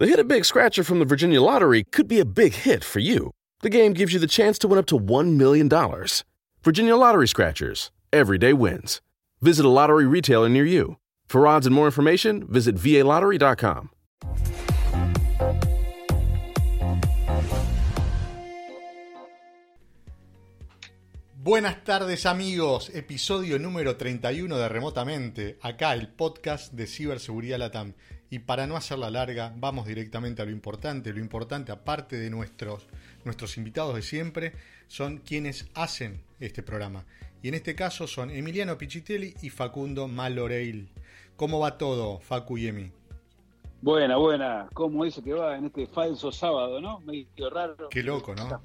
The Hit a Big Scratcher from the Virginia Lottery could be a big hit for you. The game gives you the chance to win up to $1 million. Virginia Lottery Scratchers. Everyday wins. Visit a lottery retailer near you. For odds and more information, visit VALottery.com. Buenas tardes amigos, episodio número 31 de Remotamente, acá el podcast de Ciberseguridad Latam. Y para no hacerla larga, vamos directamente a lo importante. Lo importante, aparte de nuestros, nuestros invitados de siempre, son quienes hacen este programa. Y en este caso son Emiliano Pichitelli y Facundo Maloreil. ¿Cómo va todo, Facu y Emi? Buena, buena. ¿Cómo dice que va en este falso sábado, no? Medio raro. Qué loco, ¿no?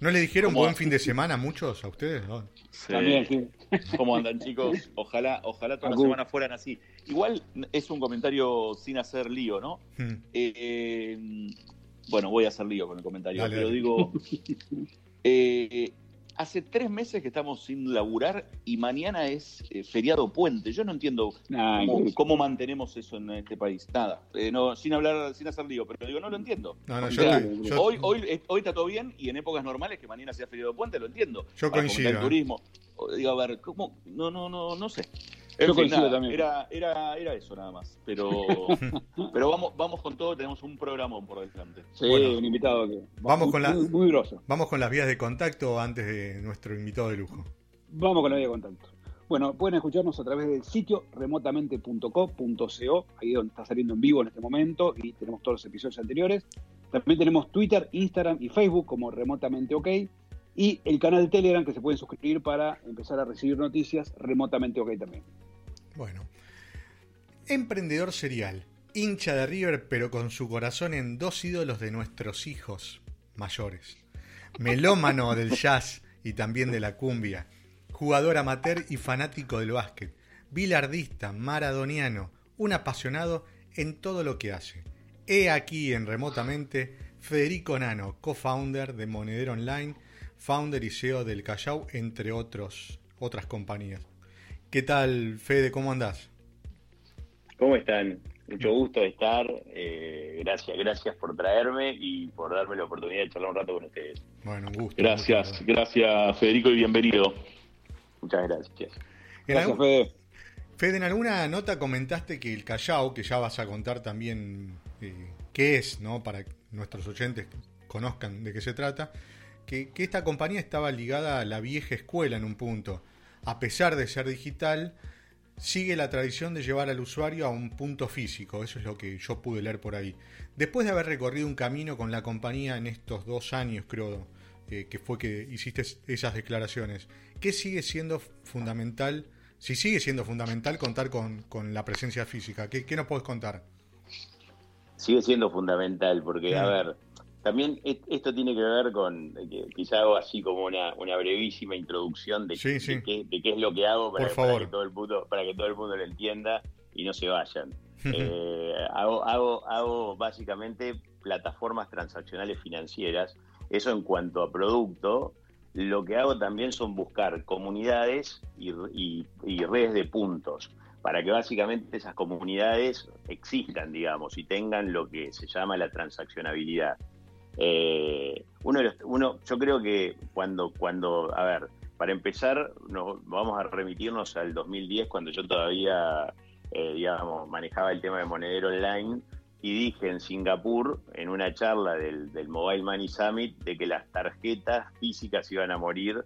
¿No le dijeron buen fin de semana a muchos a ustedes? También, sí. ¿Cómo andan, chicos? Ojalá, ojalá toda la semana fueran así. Igual es un comentario sin hacer lío, ¿no? Hmm. Eh, bueno, voy a hacer lío con el comentario, Dale, pero dale. digo. eh, hace tres meses que estamos sin laburar y mañana es eh, feriado puente. Yo no entiendo Nah, cómo, mantenemos eso en este país. Nada, eh, no, sin hablar, sin hacer lío, pero digo, no lo entiendo. No, no, yo, sea, estoy- yo- Hoy, hoy, eh, hoy está todo bien y en épocas normales que mañana sea feriado puente, lo entiendo. Yo Para coincido. El turismo. O, Digo, a ver, ¿cómo? No, no, no, no sé. En Yo fin, coincido nada, también. Era, era, era eso nada más. Pero, pero vamos, vamos con todo, tenemos un programa por delante. Sí, Bueno. un invitado que. Vamos muy, con la- Muy, muy grosso. Vamos con las vías de contacto antes de nuestro invitado de lujo. Vamos con la vía de contacto. Bueno, pueden escucharnos a través del sitio remotamente.co.co, ahí donde está saliendo en vivo en este momento, y tenemos todos los episodios anteriores. También tenemos Twitter, Instagram y Facebook como Remotamente OK, y el canal de Telegram que se pueden suscribir para empezar a recibir noticias Remotamente OK también. Bueno. Emprendedor serial. Hincha de River, pero con su corazón en dos ídolos de nuestros hijos mayores. Melómano del jazz y también de la cumbia. Jugador amateur y fanático del básquet. Bilardista, maradoniano. Un apasionado en todo lo que hace. He aquí en Remotamente Federico Nano, co-founder de Monedero Online, founder y CEO del Callao, entre otros, otras compañías. ¿Qué tal, Fede? ¿Cómo andás? ¿Cómo están? Mucho gusto de estar. eh, gracias, gracias por traerme y por darme la oportunidad de charlar un rato con ustedes. Bueno, un gusto. Gracias, gusto. gracias Federico y bienvenido. Muchas gracias. Gracias, algún- Fede. Fede, en alguna nota comentaste que el Callao, que ya vas a contar también eh, qué es, ¿no? Para que nuestros oyentes conozcan de qué se trata, que, que esta compañía estaba ligada a la vieja escuela en un punto. A pesar de ser digital, sigue la tradición de llevar al usuario a un punto físico. Eso es lo que yo pude leer por ahí. Después de haber recorrido un camino con la compañía en estos dos años, creo, eh, que fue que hiciste esas declaraciones, ¿qué sigue siendo fundamental? Si sigue siendo fundamental contar con, con la presencia física, ¿qué, qué nos puedes contar? Sigue siendo fundamental porque, a ver, también esto tiene que ver con, eh, quizá hago así como una, una brevísima introducción de, Sí, de sí. qué, de qué es lo que hago para, que todo el mundo, para que todo el mundo lo entienda y no se vayan. Eh, hago, hago, hago básicamente plataformas transaccionales financieras. Eso en cuanto a producto. Lo que hago también son buscar comunidades y, y- y redes de puntos para que básicamente esas comunidades existan, digamos, y tengan lo que se llama la transaccionabilidad. Eh, uno de los- uno, yo creo que cuando, cuando, a ver, para empezar, nos, vamos a remitirnos al 2010, cuando yo todavía, eh, digamos, manejaba el tema de monedero online, y dije en Singapur, en una charla del, del Mobile Money Summit, de que las tarjetas físicas iban a morir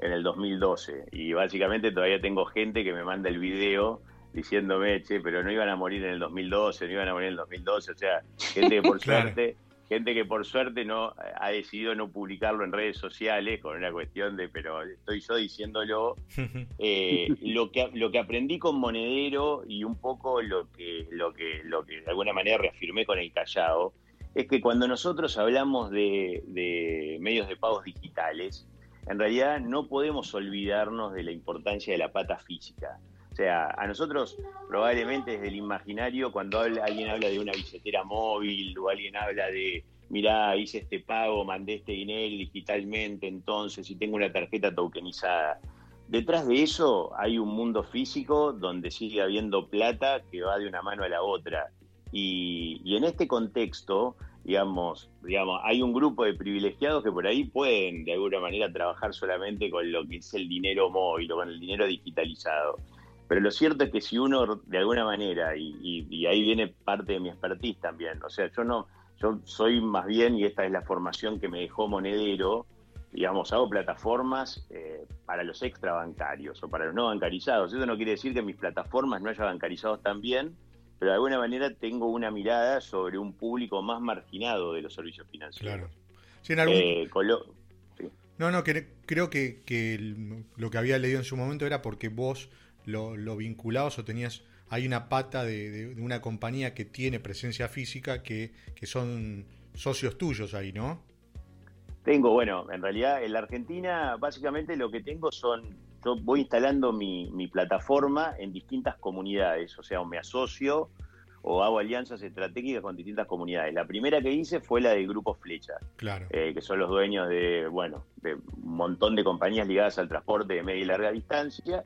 en el 2012. Y básicamente todavía tengo gente que me manda el video diciéndome, che, pero no iban a morir en el 2012, no iban a morir en el 2012. O sea, gente que por Claro. suerte, gente que por suerte no ha decidido no publicarlo en redes sociales con una cuestión de, pero estoy yo diciéndolo, eh, lo que lo que aprendí con Monedero y un poco lo que lo que lo que de alguna manera reafirmé con el Callao es que cuando nosotros hablamos de, de medios de pagos digitales en realidad no podemos olvidarnos de la importancia de la pata física o sea a nosotros probablemente desde el imaginario cuando alguien habla de una billetera móvil o alguien habla de mirá, hice este pago, mandé este dinero digitalmente, entonces, y tengo una tarjeta tokenizada. Detrás de eso hay un mundo físico donde sigue habiendo plata que va de una mano a la otra. Y, en este contexto, digamos, digamos, hay un grupo de privilegiados que por ahí pueden de alguna manera trabajar solamente con lo que es el dinero móvil o con el dinero digitalizado. Pero lo cierto es que si uno de alguna manera, y, y ahí viene parte de mi expertise también, o sea, yo no, yo soy más bien, y esta es la formación que me dejó Monedero, digamos, hago plataformas eh, para los extrabancarios o para los no bancarizados. Eso no quiere decir que mis plataformas no haya bancarizados también, pero de alguna manera tengo una mirada sobre un público más marginado de los servicios financieros. Claro. Eh, no, no, creo que, lo que había leído en su momento era porque vos lo, lo vinculabas o tenías, hay una pata de, una compañía que tiene presencia física que, que son socios tuyos ahí, ¿no? Tengo, bueno, en realidad en la Argentina básicamente lo que tengo son, yo voy instalando mi, plataforma en distintas comunidades, o sea, o me asocio o hago alianzas estratégicas con distintas comunidades. La primera que hice fue la del Grupo Flecha, claro. Eh, que son los dueños de, bueno, de un montón de compañías ligadas al transporte de media y larga distancia.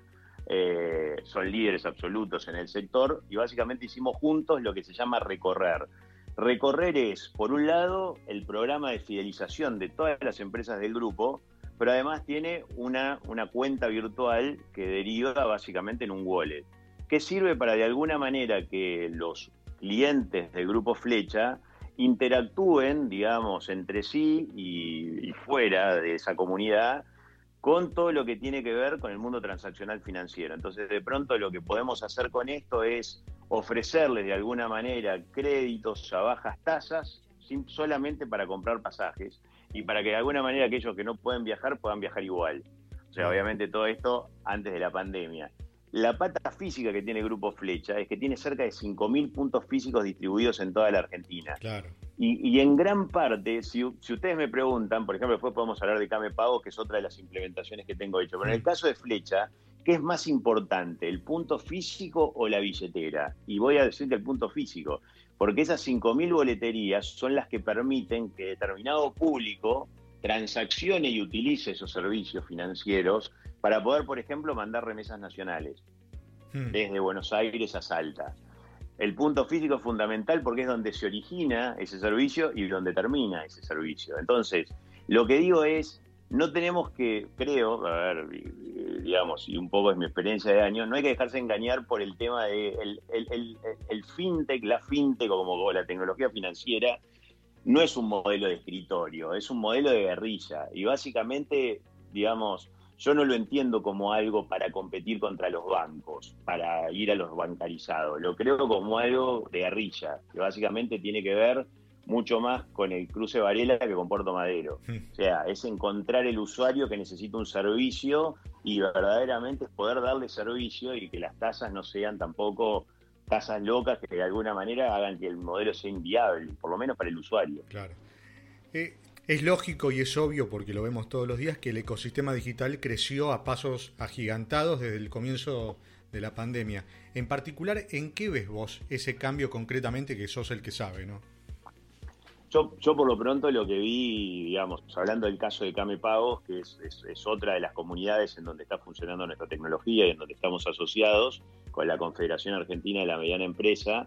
Eh, son líderes absolutos en el sector y básicamente hicimos juntos lo que se llama recorrer. Recorrer es, por un lado, el programa de fidelización de todas las empresas del grupo, pero además tiene una, una cuenta virtual que deriva básicamente en un wallet, que sirve para de alguna manera que los clientes del grupo Flecha interactúen, digamos, entre sí y, y fuera de esa comunidad con todo lo que tiene que ver con el mundo transaccional financiero. Entonces, de pronto lo que podemos hacer con esto es ofrecerles de alguna manera créditos a bajas tasas solamente para comprar pasajes y para que de alguna manera aquellos que no pueden viajar puedan viajar igual. O sea, obviamente todo esto antes de la pandemia. La pata física que tiene Grupo Flecha es que tiene cerca de 5.000 puntos físicos distribuidos en toda la Argentina. Claro. Y, en gran parte, si, ustedes me preguntan, por ejemplo, después podemos hablar de Came Pago, que es otra de las implementaciones que tengo hecho, pero en el caso de Flecha, ¿qué es más importante, el punto físico o la billetera? Y voy a decirte el punto físico, porque esas 5.000 boleterías son las que permiten que determinado público transaccione y utilice esos servicios financieros para poder, por ejemplo, mandar remesas nacionales mm. desde Buenos Aires a Salta el punto físico es fundamental porque es donde se origina ese servicio y donde termina ese servicio. Entonces, lo que digo es, no tenemos que, creo, a ver, digamos, y un poco es mi experiencia de años, no hay que dejarse engañar por el tema de el, fintech, la fintech como la tecnología financiera, no es un modelo de escritorio, es un modelo de guerrilla. Y básicamente, digamos, yo no lo entiendo como algo para competir contra los bancos, para ir a los bancarizados. Lo creo como algo de guerrilla, que básicamente tiene que ver mucho más con el cruce Varela que con Puerto Madero. Hmm. O sea, es encontrar el usuario que necesita un servicio y verdaderamente es poder darle servicio y que las tasas no sean tampoco tasas locas que de alguna manera hagan que el modelo sea inviable, por lo menos para el usuario. Claro. Eh, es lógico y es obvio, porque lo vemos todos los días, que el ecosistema digital creció a pasos agigantados desde el comienzo de la pandemia. En particular, ¿en qué ves vos ese cambio concretamente que sos el que sabe, no? Yo, yo por lo pronto lo que vi, digamos, hablando del caso de Came Pagos, que es, es, otra de las comunidades en donde está funcionando nuestra tecnología y en donde estamos asociados con la Confederación Argentina de la Mediana Empresa,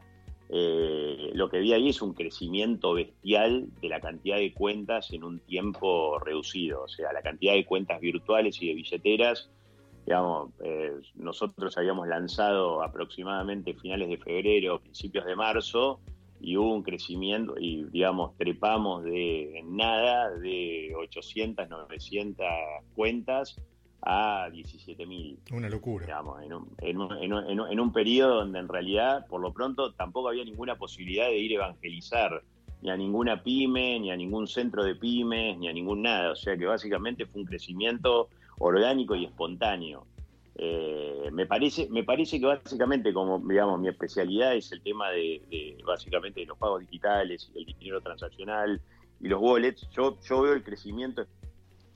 eh, lo que vi ahí es un crecimiento bestial de la cantidad de cuentas en un tiempo reducido, o sea, la cantidad de cuentas virtuales y de billeteras. Digamos, eh, nosotros habíamos lanzado aproximadamente finales de febrero, principios de marzo, y hubo un crecimiento y, digamos, trepamos de nada de 800, 900 cuentas a 17.000. Una locura. Digamos, en un, en, un, en, un, periodo donde en realidad, por lo pronto, tampoco había ninguna posibilidad de ir a evangelizar ni a ninguna pyme, ni a ningún centro de pymes, ni a ningún nada. O sea que básicamente fue un crecimiento orgánico y espontáneo. Eh, me parece me parece que básicamente como digamos mi especialidad es el tema de, básicamente de los pagos digitales el dinero transaccional y los wallets yo yo veo el crecimiento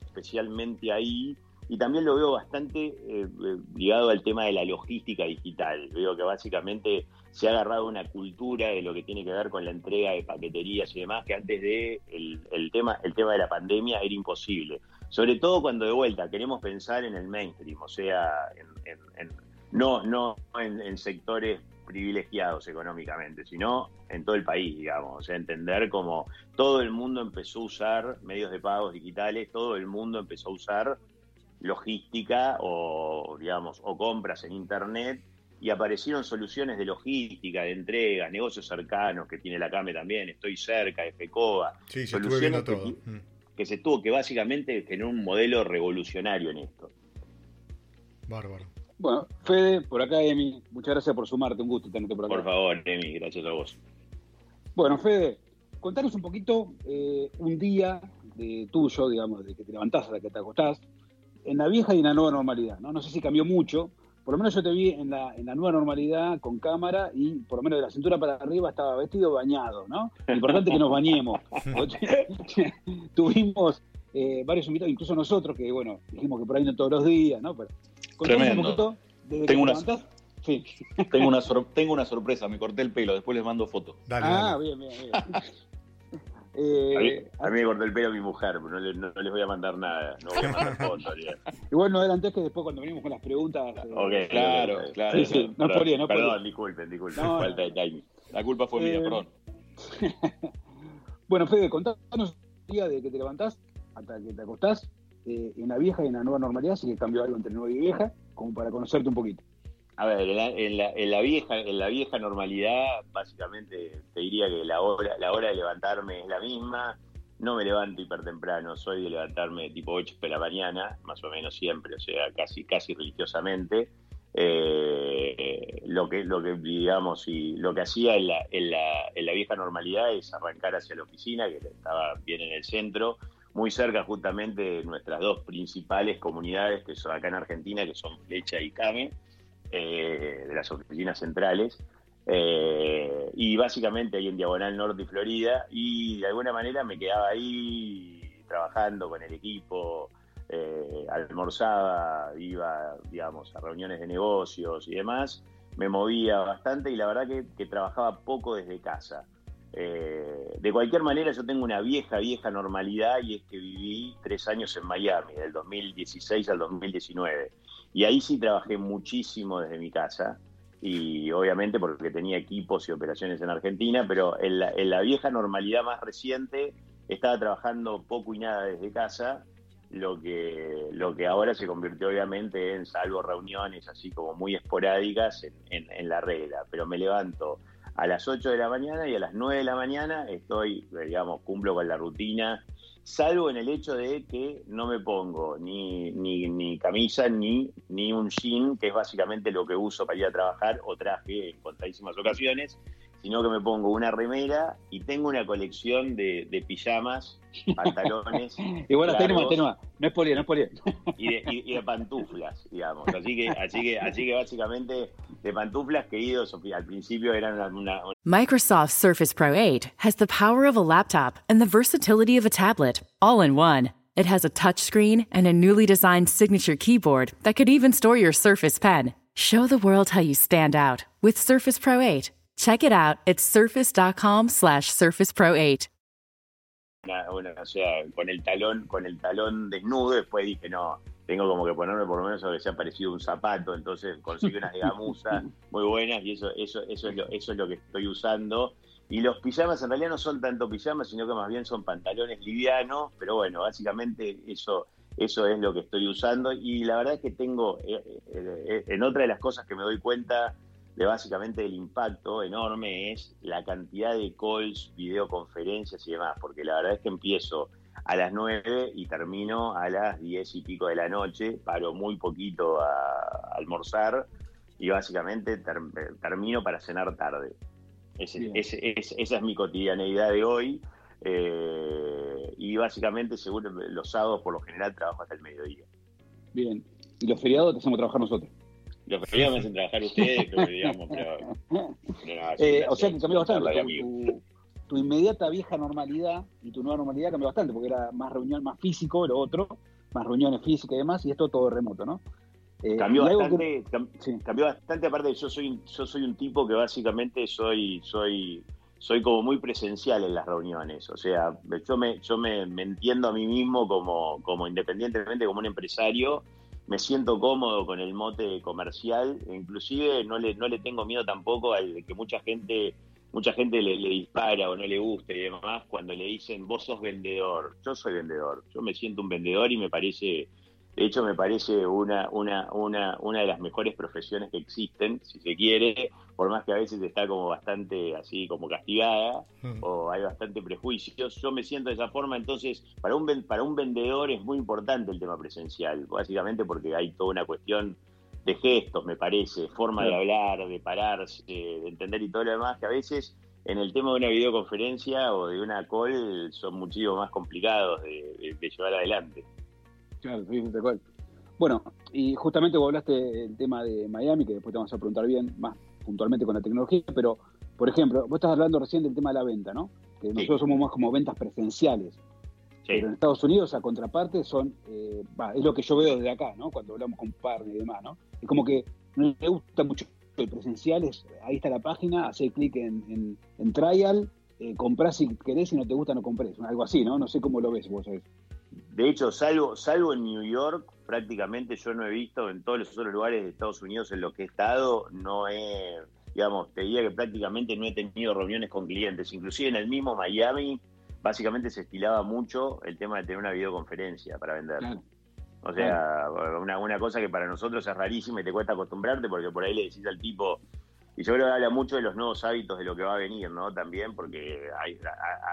especialmente ahí y también lo veo bastante eh, ligado al tema de la logística digital. Veo que básicamente se ha agarrado una cultura de lo que tiene que ver con la entrega de paqueterías y demás, que antes de el, tema, el tema de la pandemia era imposible. Sobre todo cuando de vuelta queremos pensar en el mainstream, o sea, en, no, no en, sectores privilegiados económicamente, sino en todo el país, digamos. O sea, entender como todo el mundo empezó a usar medios de pagos digitales, todo el mundo empezó a usar logística o, digamos, o compras en Internet y aparecieron soluciones de logística, de entrega, negocios cercanos que tiene la CAME también, estoy cerca, FECOA, Sí, soluciones estuve viendo todo. Mm. Que se tuvo que básicamente tener un modelo revolucionario en esto. Bárbaro. Bueno, Fede, por acá, Emi, muchas gracias por sumarte, un gusto tenerte por acá. Por favor, Emi, gracias a vos. Bueno, Fede, contanos un poquito eh, un día de tuyo, digamos, de que te levantás hasta que te acostás, en la vieja y en la nueva normalidad, ¿no? No sé si cambió mucho, por lo menos yo te vi en la, en la nueva normalidad con cámara y por lo menos de la cintura para arriba estaba vestido bañado, ¿no? Lo importante es que nos bañemos. Tuvimos eh, varios invitados, incluso nosotros, que bueno, dijimos que por ahí no todos los días, ¿no? Pero, Tremendo. un poquito desde Tengo que una- te. Sí. Tengo una, tengo una sorpresa, me corté el pelo, después les mando foto. Dale, Ah, dale. bien, bien, bien. Eh, A mí, a mí me cortó el pelo mi mujer, pero no, le- no- no les voy a mandar nada, no voy a mandar fotos. Igual no adelantés que después cuando venimos con las preguntas. eh, Ok, Claro, claro. Sí, sí, no podía, no Perdón, podía. disculpen, disculpen, No, falta de timing. La culpa fue mía, Eh, perdón. Bueno, Fede, contanos un día de que te levantás hasta que te acostás eh, en la vieja y en la nueva normalidad, si que cambió algo entre nueva y vieja, como para conocerte un poquito. A ver, en la, en la- en la vieja, en la vieja normalidad, básicamente te diría que la hora, la hora de levantarme es la misma. No me levanto hiper temprano, soy de levantarme tipo 8 de la mañana, más o menos siempre, o sea, casi, casi religiosamente. Eh, lo que, lo que digamos, y lo que hacía en la, en, la, en la vieja normalidad es arrancar hacia la oficina, que estaba bien en el centro, muy cerca justamente de nuestras dos principales comunidades que son acá en Argentina, que son Flecha y Came eh, de las oficinas centrales. eh, y básicamente ahí en Diagonal Norte y Florida. Y de alguna manera me quedaba ahí trabajando con el equipo, eh, almorzaba, iba, digamos, a reuniones de negocios y demás. Me movía bastante y la verdad que, trabajaba poco desde casa. Eh, de cualquier manera, yo tengo una vieja, vieja normalidad y es que viví tres años en Miami, del 2016 al 2019. Y ahí sí trabajé muchísimo desde mi casa y obviamente porque tenía equipos y operaciones en Argentina, pero en la, en la vieja normalidad más reciente estaba trabajando poco y nada desde casa, lo que, lo que ahora se convirtió obviamente en, salvo reuniones así como muy esporádicas, en, en- en la regla. Pero me levanto a las 8 de la mañana y a las 9 de la mañana estoy, digamos, cumplo con la rutina, salvo en el hecho de que no me pongo ni, ni, ni camisa ni, ni un jean, que es básicamente lo que uso para ir a trabajar o traje en contadísimas ocasiones, sino que me pongo una remera y tengo una colección de, de pijamas, pantalones Igual hasta ahí nomás. No es polié, no es polié. y de, y- y de pantuflas, digamos. Así que, así que, así que básicamente de pantuflas que he ido, al principio eran una, una- Microsoft Surface Pro 8 has the power of a laptop and the versatility of a tablet, all in one. It has a touchscreen and a newly designed signature keyboard that could even store your Surface Pen. Show the world how you stand out with Surface Pro 8. Check it out at surface.com slash Surface Pro 8. una- una- o sea, con el talón, con el talón desnudo, después dije, no, tengo como que ponerme por lo menos algo que sea parecido a un zapato, entonces conseguí unas de gamuza muy buenas y eso, eso, eso es lo, eso es lo que estoy usando. Y los pijamas en realidad no son tanto pijamas, sino que más bien son pantalones livianos, pero bueno, básicamente eso, eso es lo que estoy usando. Y la verdad es que tengo, eh, eh, eh, en otra de las cosas que me doy cuenta de básicamente el impacto enorme es la cantidad de calls, videoconferencias y demás, porque la verdad es que empiezo a las 9 y termino a las 10 y pico de la noche, paro muy poquito a, almorzar y básicamente ter- termino para cenar tarde. Ese- Bien. ese- ese- esa es mi cotidianeidad de hoy. eh, y básicamente, seguro, los sábados por lo general trabajo hasta el mediodía. Bien. Y los feriados te hacemos trabajar nosotros. Feriados me hacen trabajar ustedes, pero digamos, pero, Eh, o sea que cambió bastante. Tu, tu- inmediata vieja normalidad y tu nueva normalidad cambió bastante, porque era más reunión, más físico, lo otro, más reuniones físicas y demás, y esto todo remoto, ¿no? Eh, Cambió bastante, cam- sí. cambió bastante aparte yo soy yo soy un tipo que básicamente soy soy soy como muy presencial en las reuniones o sea yo me yo me, me entiendo a mí mismo como como independientemente como un empresario me siento cómodo con el mote comercial, inclusive no le, no le tengo miedo tampoco al que mucha gente mucha gente le, dispara o no le gusta y demás cuando le dicen vos sos vendedor. Yo soy vendedor, yo me siento un vendedor y me parece, de hecho me parece una, una, una, una de las mejores profesiones que existen, si se quiere, por más que a veces está como bastante así como castigada mm. o hay bastante prejuicios. Yo me siento de esa forma, entonces para un, para un vendedor es muy importante el tema presencial, básicamente porque hay toda una cuestión de gestos, me parece, forma de hablar, de pararse, de entender y todo lo demás, que a veces en el tema de una videoconferencia o de una call son muchísimo más complicados de, llevar adelante. Claro, sí, de cual. Bueno, y justamente vos hablaste del tema de Miami, que después te vamos a preguntar bien, más puntualmente con la tecnología, pero, por ejemplo, vos estás hablando recién del tema de la venta, ¿no? Que nosotros somos más como ventas presenciales. Pero en Estados Unidos, a contraparte, son, eh, es lo que yo veo desde acá, ¿no? Cuando hablamos con partner y demás, ¿no? Es como que no le gusta mucho el presencial, ahí está la página, hace clic en, trial, eh, compras si querés, si no te gusta no compres, algo así, ¿no? No sé cómo lo ves vos. ¿sabes? De hecho, salvo, salvo en New York, prácticamente yo no he visto en todos los otros lugares de Estados Unidos en los que he estado, no he, digamos, te diría que prácticamente no he tenido reuniones con clientes, inclusive en el mismo Miami, básicamente se estilaba mucho el tema de tener una videoconferencia para vender. O sea, una, una cosa que para nosotros es rarísima y te cuesta acostumbrarte porque por ahí le decís al tipo, y yo creo que habla mucho de los nuevos hábitos de lo que va a venir, ¿no? También, porque hay,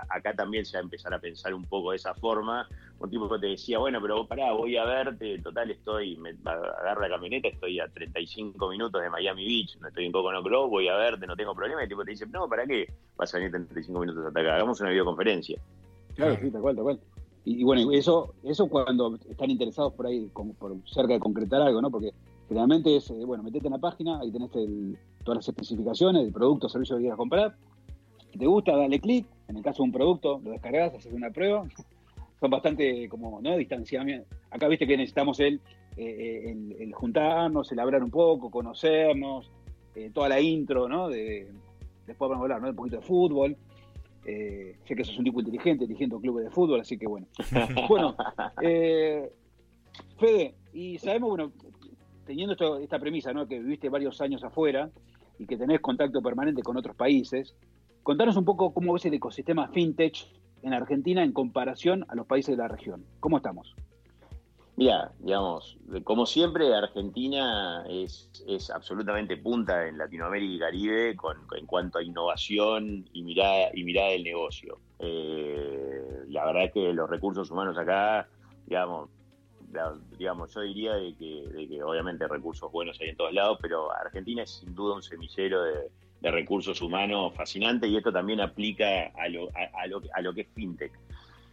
acá también se va a empezar a pensar un poco de esa forma. Un tipo que te decía, bueno, pero pará, voy a verte, total estoy, me agarro la camioneta, estoy a 35 minutos de Miami Beach, no estoy en Coconut Grove, voy a verte, no tengo problema. Y el tipo te dice, no, ¿para qué? Vas a venir 35 minutos hasta acá, hagamos una videoconferencia. Claro, sí, tal cual, tal cual. Y, bueno, eso, eso cuando están interesados por ahí, como por cerca de concretar algo, ¿no? Porque generalmente es, eh, bueno, metete en la página, ahí tenés todas las especificaciones del producto servicio que quieras comprar. Si te gusta, dale clic. En el caso de un producto, lo descargas, haces una prueba. Son bastante como, ¿no? Distanciamiento. Acá viste que necesitamos el, eh, el, juntarnos, el hablar un poco, conocernos, eh, toda la intro, ¿no? De, después vamos a hablar, ¿no? Un poquito de fútbol. Eh, sé que sos un tipo inteligente, dirigiendo clubes de fútbol, así que bueno. bueno, Fede, y sabemos, bueno, teniendo esta premisa, ¿no? Que viviste varios años afuera y que tenés contacto permanente con otros países, contanos un poco cómo ves el ecosistema fintech en Argentina en comparación a los países de la región. ¿Cómo estamos? Mira, digamos, como siempre, Argentina es, absolutamente punta en Latinoamérica y Caribe con, en cuanto a innovación y mirada, y mirada del negocio. Eh, la verdad es que los recursos humanos acá, digamos, digamos, yo diría de que, obviamente recursos buenos hay en todos lados, pero Argentina es sin duda un semillero de, recursos humanos fascinante y esto también aplica a lo, a, lo, a lo que es fintech.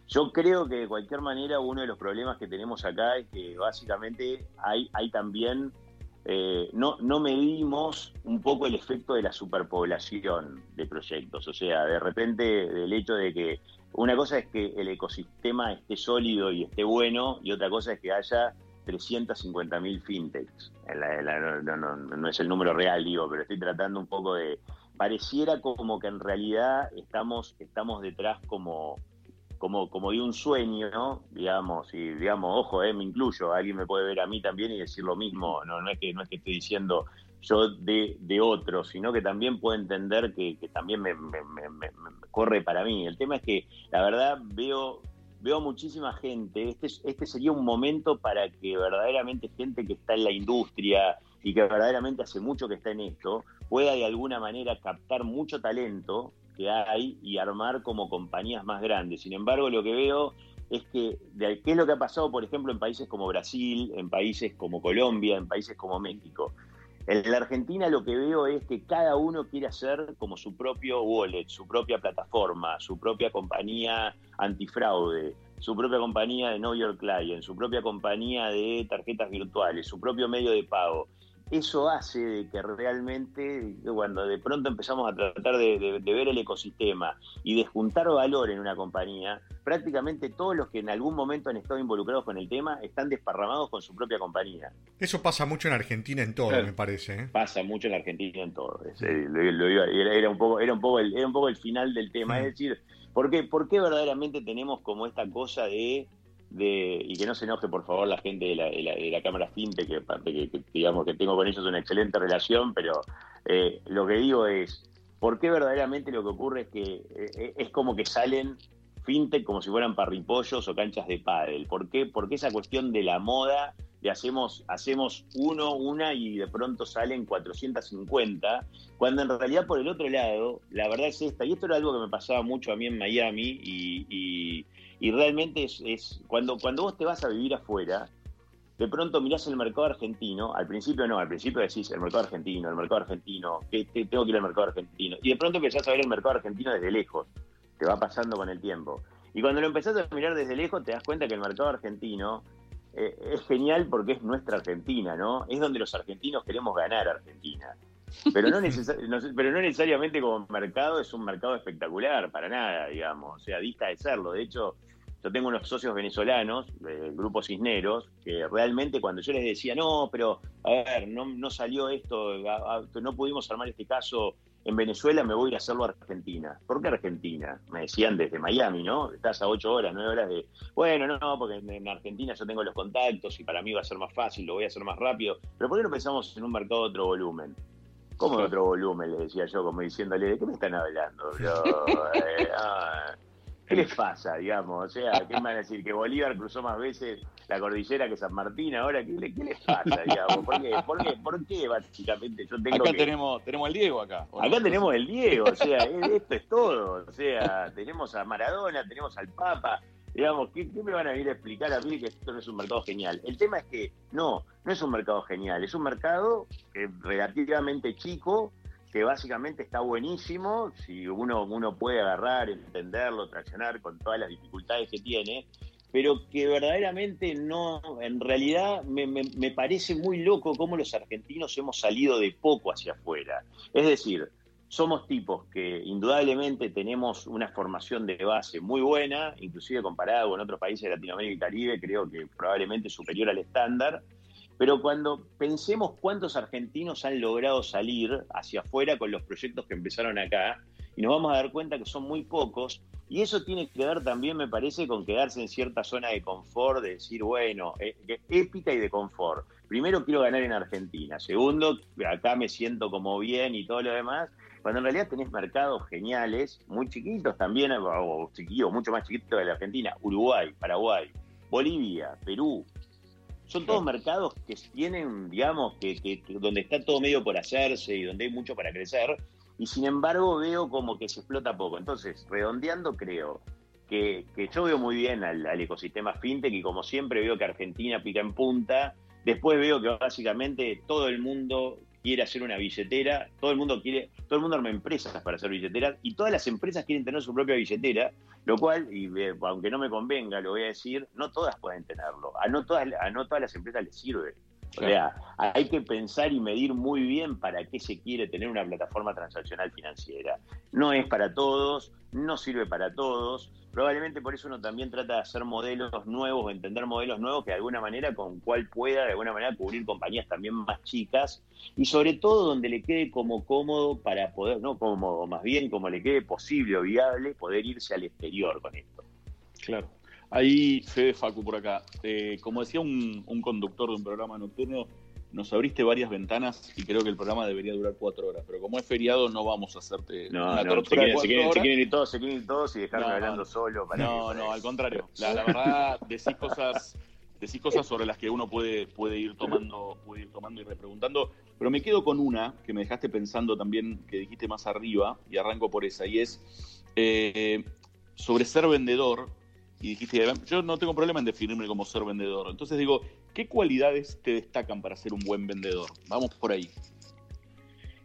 Yo creo que de cualquier manera uno de los problemas que tenemos acá es que básicamente hay, hay también, eh, no, no medimos un poco el efecto de la superpoblación de proyectos. O sea, de repente del hecho de que una cosa es que el ecosistema esté sólido y esté bueno y otra cosa es que haya 350.000 fintechs. no, no, no es el número real, digo, pero estoy tratando un poco de... Pareciera como que en realidad estamos, estamos detrás como como, como de un sueño, ¿no? digamos, y digamos, ojo, eh, me incluyo, alguien me puede ver a mí también y decir lo mismo, no, no es que no es que estoy diciendo yo de, de otro, sino que también puedo entender que, también me, corre para mí. El tema es que la verdad veo veo muchísima gente, este, este sería un momento para que verdaderamente gente que está en la industria y que verdaderamente hace mucho que está en esto, pueda de alguna manera captar mucho talento que hay y armar como compañías más grandes. Sin embargo, lo que veo es que, de, ¿qué es lo que ha pasado, por ejemplo, en países como Brasil, en países como Colombia, en países como México? En la Argentina lo que veo es que cada uno quiere hacer como su propio wallet, su propia plataforma, su propia compañía antifraude, su propia compañía de Know Your Client, su propia compañía de tarjetas virtuales, su propio medio de pago eso hace de que realmente, cuando de pronto empezamos a tratar de, ver el ecosistema y de juntar valor en una compañía, prácticamente todos los que en algún momento han estado involucrados con el tema están desparramados con su propia compañía. Eso pasa mucho en Argentina en todo, me parece. ¿eh? Pasa mucho en Argentina en todo. era, un poco, era, un poco el, era un poco el final del tema. Es decir, ¿por qué, ¿por qué verdaderamente tenemos como esta cosa de de, y que no se enoje por favor la gente de la, de la, Cámara Finte, que, digamos que tengo con ellos una excelente relación, pero eh, lo que digo es, ¿por qué verdaderamente lo que ocurre es que eh, es como que salen fintech como si fueran parripollos o canchas de pádel? ¿Por qué? Porque esa cuestión de la moda le hacemos, hacemos uno, una y de pronto salen 450, cuando en realidad por el otro lado, la verdad es esta, y esto era algo que me pasaba mucho a mí en Miami, y, realmente es, cuando, cuando vos te vas a vivir afuera, de pronto mirás el mercado argentino, al principio no, al principio decís el mercado argentino, el mercado argentino, que, tengo que ir al mercado argentino, y de pronto empezás a ver el mercado argentino desde lejos, te va pasando con el tiempo. Y cuando lo empezás a mirar desde lejos, te das cuenta que el mercado argentino eh, es genial porque es nuestra Argentina, ¿no? Es donde los argentinos queremos ganar Argentina. Pero no, pero no necesariamente como mercado es un mercado espectacular, para nada, digamos. O sea, dista de serlo. De hecho, yo tengo unos socios venezolanos, del grupo Cisneros, que realmente cuando yo les decía, no, pero a ver, no, no salió esto, no pudimos armar este caso en Venezuela me voy a hacerlo a Argentina. ¿Por qué Argentina? Me decían desde Miami, ¿no? Estás a ocho horas, nueve horas de, bueno, no, no, porque en Argentina yo tengo los contactos y para mí va a ser más fácil, lo voy a hacer más rápido. Pero ¿por qué no pensamos en un mercado de otro volumen? ¿Cómo de otro volumen? Le decía yo, como diciéndole, ¿de qué me están hablando? Eh, ah, ¿Qué les pasa, digamos? O sea, ¿qué me van a decir? ¿Que Bolívar cruzó más veces la cordillera que San Martín ahora? ¿Qué, qué les pasa, digamos? ¿Por qué? ¿Por qué? ¿Por qué, básicamente? Yo tengo acá tenemos, tenemos el Diego acá. Acá tenemos el Diego, o sea, esto es todo. O sea, tenemos a Maradona, tenemos al Papa. Digamos, ¿qué, ¿qué, me van a venir a explicar a mí que esto no es un mercado genial? El tema es que no, no es un mercado genial, es un mercado que relativamente chico, que básicamente está buenísimo, si uno, uno puede agarrar, entenderlo, traccionar con todas las dificultades que tiene, pero que verdaderamente no, en realidad me, me, parece muy loco cómo los argentinos hemos salido de poco hacia afuera. Es decir, somos tipos que indudablemente tenemos una formación de base muy buena, inclusive comparado con otros países de Latinoamérica y Caribe, creo que probablemente superior al estándar, pero cuando pensemos cuántos argentinos han logrado salir hacia afuera con los proyectos que empezaron acá, y nos vamos a dar cuenta que son muy pocos, y eso tiene que ver también, me parece, con quedarse en cierta zona de confort, de decir, bueno, eh, épica y de confort. Primero quiero ganar en Argentina, segundo, acá me siento como bien y todo lo demás, cuando en realidad tenés mercados geniales, muy chiquitos también, o chiquitos, mucho más chiquitos de la Argentina, Uruguay, Paraguay, Bolivia, Perú, son todos mercados que tienen, digamos, que, donde está todo medio por hacerse y donde hay mucho para crecer, y sin embargo veo como que se explota poco. Entonces, redondeando, creo que, yo veo muy bien al, al, ecosistema fintech y como siempre veo que Argentina pica en punta. Después veo que básicamente todo el mundo quiere hacer una billetera, todo el mundo quiere, todo el mundo arma empresas para hacer billeteras y todas las empresas quieren tener su propia billetera, lo cual, y eh, aunque no me convenga, lo voy a decir, no todas pueden tenerlo, a no todas, a no todas las empresas les sirve. O sea, hay que pensar y medir muy bien para qué se quiere tener una plataforma transaccional financiera. No es para todos, no sirve para todos. Probablemente por eso uno también trata de hacer modelos nuevos, entender modelos nuevos que de alguna manera con cual pueda de alguna manera cubrir compañías también más chicas y sobre todo donde le quede como cómodo para poder, no cómodo, más bien como le quede posible o viable poder irse al exterior con esto. Claro. Ahí, Fede Facu por acá. Eh, como decía un, conductor de un programa nocturno, nos abriste varias ventanas y creo que el programa debería durar cuatro horas. Pero como es feriado, no vamos a hacerte no, una no, se quieren, ir todos, se quieren ir todos y dejarme hablando solo. Para no, no, al contrario. La, verdad, decís cosas, decís cosas sobre las que uno puede, puede, ir tomando, puede ir tomando y repreguntando. Pero me quedo con una que me dejaste pensando también, que dijiste más arriba, y arranco por esa, y es eh, sobre ser vendedor y dijiste, yo no tengo problema en definirme como ser vendedor. Entonces digo, ¿qué cualidades te destacan para ser un buen vendedor? Vamos por ahí.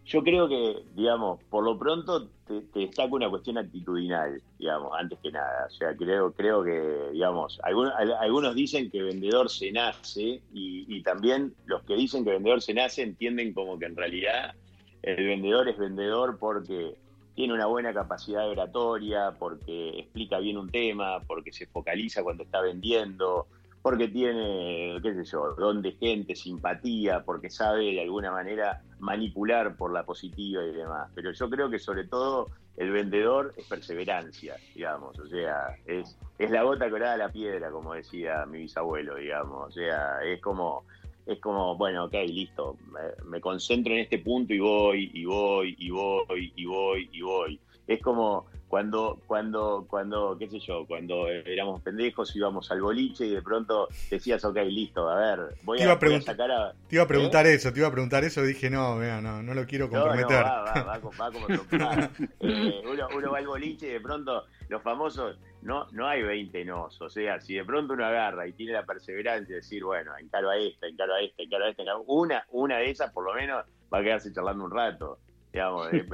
Yo creo que, digamos, por lo pronto te, destaca una cuestión actitudinal, digamos, antes que nada. O sea, creo, creo que, digamos, algunos, algunos dicen que vendedor se nace y también los que dicen que vendedor se nace entienden como que en realidad el vendedor es vendedor porque tiene una buena capacidad oratoria, porque explica bien un tema, porque se focaliza cuando está vendiendo, porque tiene, qué sé yo, don de gente, simpatía, porque sabe de alguna manera manipular por la positiva y demás. Pero yo creo que sobre todo el vendedor es perseverancia, digamos, o sea, es, es la gota colada a la piedra, como decía mi bisabuelo, digamos, o sea, es como, es como, bueno, ok, listo, me, me concentro en este punto y voy, y voy, y voy, y voy, y voy. Es como, cuando, cuando, cuando, qué sé yo, cuando éramos pendejos íbamos al boliche y de pronto decías, ok, listo, a ver, voy, Te iba a voy a sacar a... Te iba a ¿Eh? preguntar eso, te iba a preguntar eso, dije, no, mira, no, no lo quiero No, no, comprometer. va, va, va, va como trompado. Eh, uno, uno va al boliche y de pronto los famosos, no, no hay 20 nos. O sea, si de pronto uno agarra y tiene la perseverancia de decir, bueno, encaro a esta, encaro a esta, encaro a esta, una, una de esas por lo menos va a quedarse charlando un rato. Digamos, es-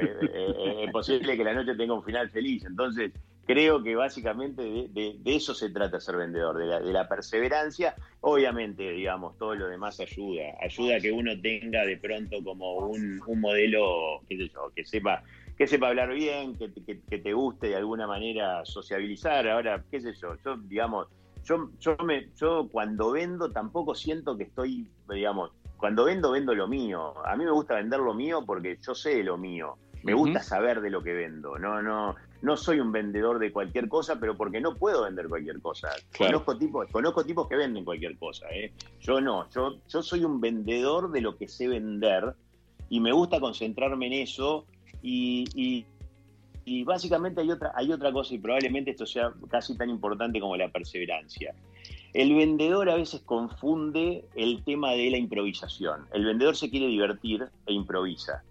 es posible que la noche tenga un final feliz. Entonces, creo que básicamente de, de- de eso se trata ser vendedor, de la, de la perseverancia. Obviamente, digamos, todo lo demás ayuda. Ayuda a que uno tenga de pronto como un, un modelo, qué sé yo, que sepa que sepa hablar bien, que, te- que- que te guste de alguna manera sociabilizar. Ahora, qué sé yo, yo, digamos, yo, yo, me, yo cuando vendo tampoco siento que estoy, digamos, cuando vendo, vendo lo mío. A mí me gusta vender lo mío porque yo sé de lo mío. Me gusta saber de lo que vendo. No, no, no soy un vendedor de cualquier cosa, pero porque no puedo vender cualquier cosa. Claro. Conozco tipos, conozco tipos que venden cualquier cosa. ¿eh? Yo no, yo, yo soy un vendedor de lo que sé vender y me gusta concentrarme en eso y, y- básicamente hay otra, hay otra cosa y probablemente esto sea casi tan importante como la perseverancia. El vendedor a veces confunde el tema de la improvisación. El vendedor se quiere divertir e improvisa.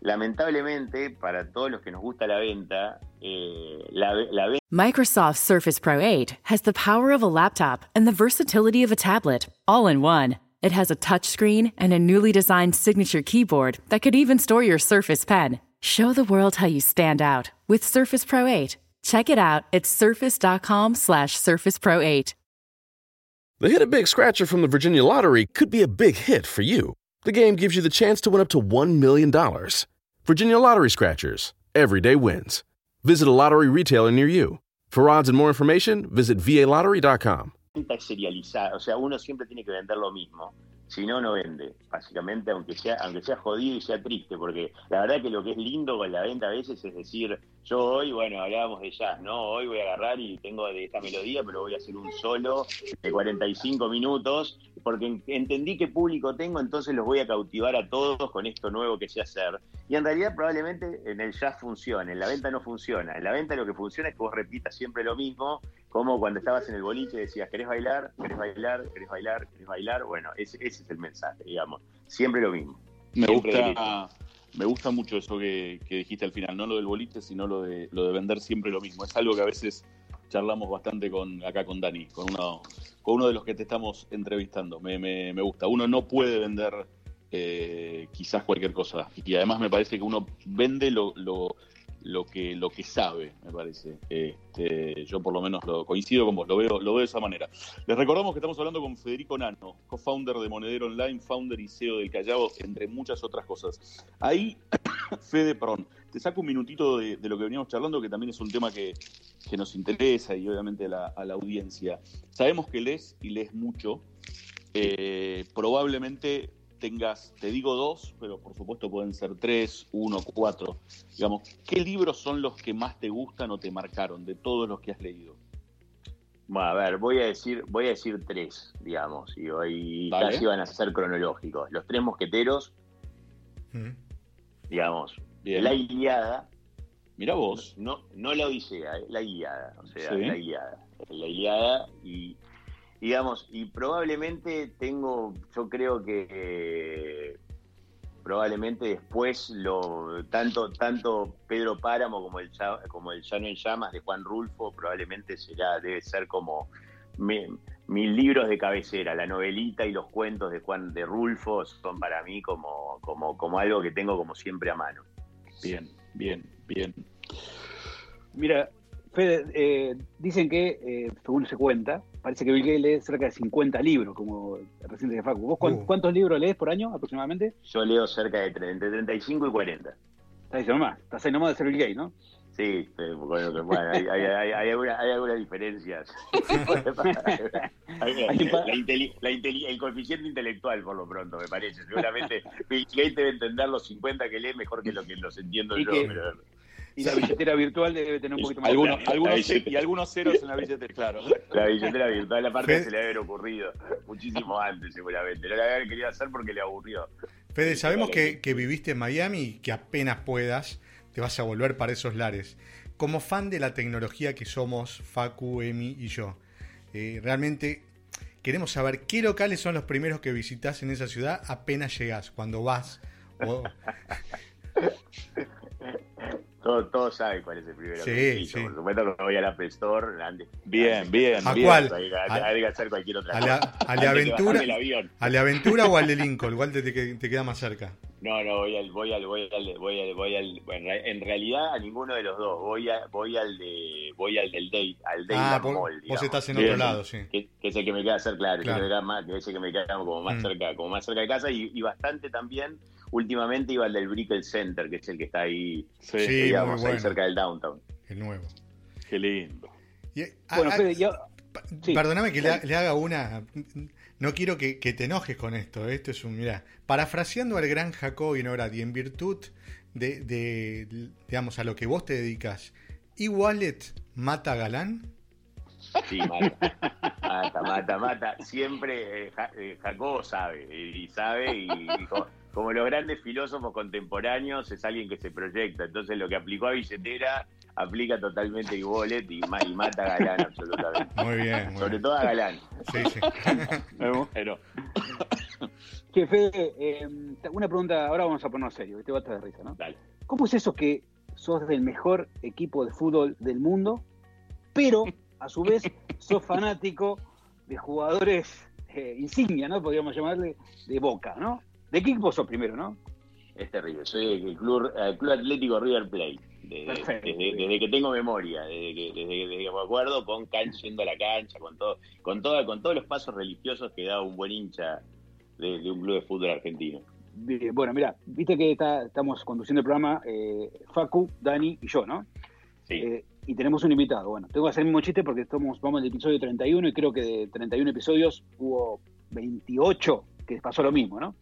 Lamentablemente, para todos los que nos gusta la venta, eh, la, la venta Microsoft Surface Pro 8 has the power of a laptop and the versatility of a tablet, all in one. It has a touchscreen and a newly designed signature keyboard that could even store your Surface Pen. Show the world how you stand out with Surface Pro 8. Check it out at surface.com slash Surface Pro 8. The Hit a Big Scratcher from the Virginia Lottery could be a big hit for you. The game gives you the chance to win up to $1 million. Virginia Lottery Scratchers. Everyday wins. Visit a lottery retailer near you. For odds and more information, visit VALottery.com. venta es serializada, o sea, uno siempre tiene que vender lo mismo. Si no, no vende, básicamente, aunque sea, aunque sea jodido y sea triste, porque la verdad que lo que es lindo con la venta a veces es decir, yo hoy, bueno, hablábamos de jazz, ¿no? Hoy voy a agarrar y tengo de esta melodía, pero voy a hacer un solo de 45 minutos, porque en- entendí qué público tengo, entonces los voy a cautivar a todos con esto nuevo que sé hacer. Y en realidad probablemente en el jazz funciona, en la venta no funciona. En la venta lo que funciona es que vos repitas siempre lo mismo, como cuando estabas en el boliche decías, ¿querés bailar? ¿Querés bailar? ¿Querés bailar? ¿Querés bailar? Bueno, ese, ese es el mensaje, digamos. Siempre lo mismo. Me Siempre gusta, me gusta mucho eso que, que dijiste al final, no lo del boliche, sino lo de, lo de vender siempre lo mismo. Es algo que a veces charlamos bastante con acá con Dani, con uno, con uno de los que te estamos entrevistando. Me, me- me gusta. Uno no puede vender eh, quizás cualquier cosa. Y además me parece que uno vende lo, lo, lo que, lo que sabe, me parece. Este, yo por lo menos lo coincido con vos, lo veo, lo veo de esa manera. Les recordamos que estamos hablando con Federico Nano, co-founder de Monedero Online, founder y CEO del Callao, entre muchas otras cosas. Ahí, Fede, perdón, te saco un minutito de, de lo que veníamos charlando, que también es un tema que, que nos interesa y obviamente a la, audiencia. Sabemos que lees y lees mucho. Eh, probablemente tengas, te digo dos, pero por supuesto pueden ser tres, uno, cuatro. Digamos, ¿qué libros son los que más te gustan o te marcaron de todos los que has leído? Bueno, a ver, voy a decir, voy a decir tres, digamos, y hoy casi van a ser cronológicos. Los tres mosqueteros, Mm. digamos, Bien. la Iliada, Mira vos. no, no la Odisea, eh, la Iliada, o sea, Sí. la Iliada, la Iliada y digamos, y probablemente tengo, yo creo que eh, probablemente después lo tanto tanto Pedro Páramo como el como el Llano en Llamas de Juan Rulfo probablemente será debe ser como mi- mis libros de cabecera, la novelita y los cuentos de Juan de Rulfo son para mí como como como algo que tengo como siempre a mano. Bien, bien, bien. Mira, Fede, eh, dicen que, eh, según se cuenta, parece que Bill Gates lee cerca de 50 libros, como recién de Facu. ¿Vos cuán- Uh. cuántos libros lees por año aproximadamente? Yo leo cerca de tre- entre 35 y 40. Estás diciendo más, estás ahí nomás de ser Bill Gates, ¿no? Sí, bueno, bueno hay, hay, hay, hay, algunas, hay algunas diferencias. la el coeficiente intelectual, por lo pronto, me parece. Seguramente Bill Gates debe entender los 50 que lee mejor que lo que los entiendo yo. pero... Y la billetera virtual debe tener un poquito más. Algunos, algunos y algunos ceros en la billetera, claro. La billetera virtual, la parte se le haber ocurrido muchísimo antes, seguramente. No la había querido hacer porque le aburrió. Fede, sabemos que, que viviste en Miami y que apenas puedas te vas a volver para esos lares. Como fan de la tecnología que somos, Facu, Emi y yo, eh, realmente queremos saber qué locales son los primeros que visitas en esa ciudad apenas llegas, cuando vas. Todos, saben cuál es el primero. Sí, sí. Por supuesto que voy a la Apple Store. Bien, bien. ¿A bien. cuál? Hay que hacer cualquier otra cosa. ¿A la aventura? ¿A la aventura o al de Lincoln? ¿Cuál te, te, queda más cerca? No, no, voy al, voy al, voy al, voy al, voy al, bueno, en realidad a ninguno de los dos. Voy a, voy al de, voy al del date, al date ah, Mall. Vos estás en otro lado, sí. Que, que, es el que me queda cerca, claro, claro. Que, me queda más, que es el que me queda como más mm. cerca, como más cerca de casa y, y bastante también últimamente iba al del Brickell Center, que es el que está ahí, sí, digamos, ahí cerca del downtown. El nuevo. Qué lindo. Ah, bueno, ah, Fede, yo... Perdóname que le, haga una. No quiero que, te enojes con esto. Esto es un. Mira, parafraseando al gran Jacob y en virtud de, de, digamos, a lo que vos te dedicas, ¿y Wallet mata galán? Sí, mata. Mata, mata, mata. Siempre eh, eh Jacobo sabe. Y sabe y dijo como los grandes filósofos contemporáneos, es alguien que se proyecta. Entonces lo que aplicó a billetera aplica totalmente a wallet y, mata a Galán absolutamente. Muy bien. Sobre todo a Galán. Sí, sí. Pero... Che, Fede, eh, una pregunta, ahora vamos a ponernos serio, te va a estar de risa, ¿no? Dale. ¿Cómo es eso que sos del mejor equipo de fútbol del mundo, pero a su vez sos fanático de jugadores eh, insignia, ¿no? Podríamos llamarle de Boca, ¿no? ¿De qué equipo sos primero, no? Es terrible. Soy el Club, Atlético River Plate. Desde, que tengo memoria, desde que, desde, que me acuerdo, con cancha, yendo a la cancha, con todo, con todo, con todos los pasos religiosos que da un buen hincha de, un club de fútbol argentino. bueno, mira, viste que estamos conduciendo el programa eh, Facu, Dani y yo, ¿no? Sí. Eh, y tenemos un invitado. Bueno, tengo que hacer el mismo chiste porque estamos, vamos al episodio 31 y creo que de 31 episodios hubo 28 que pasó lo mismo, ¿no?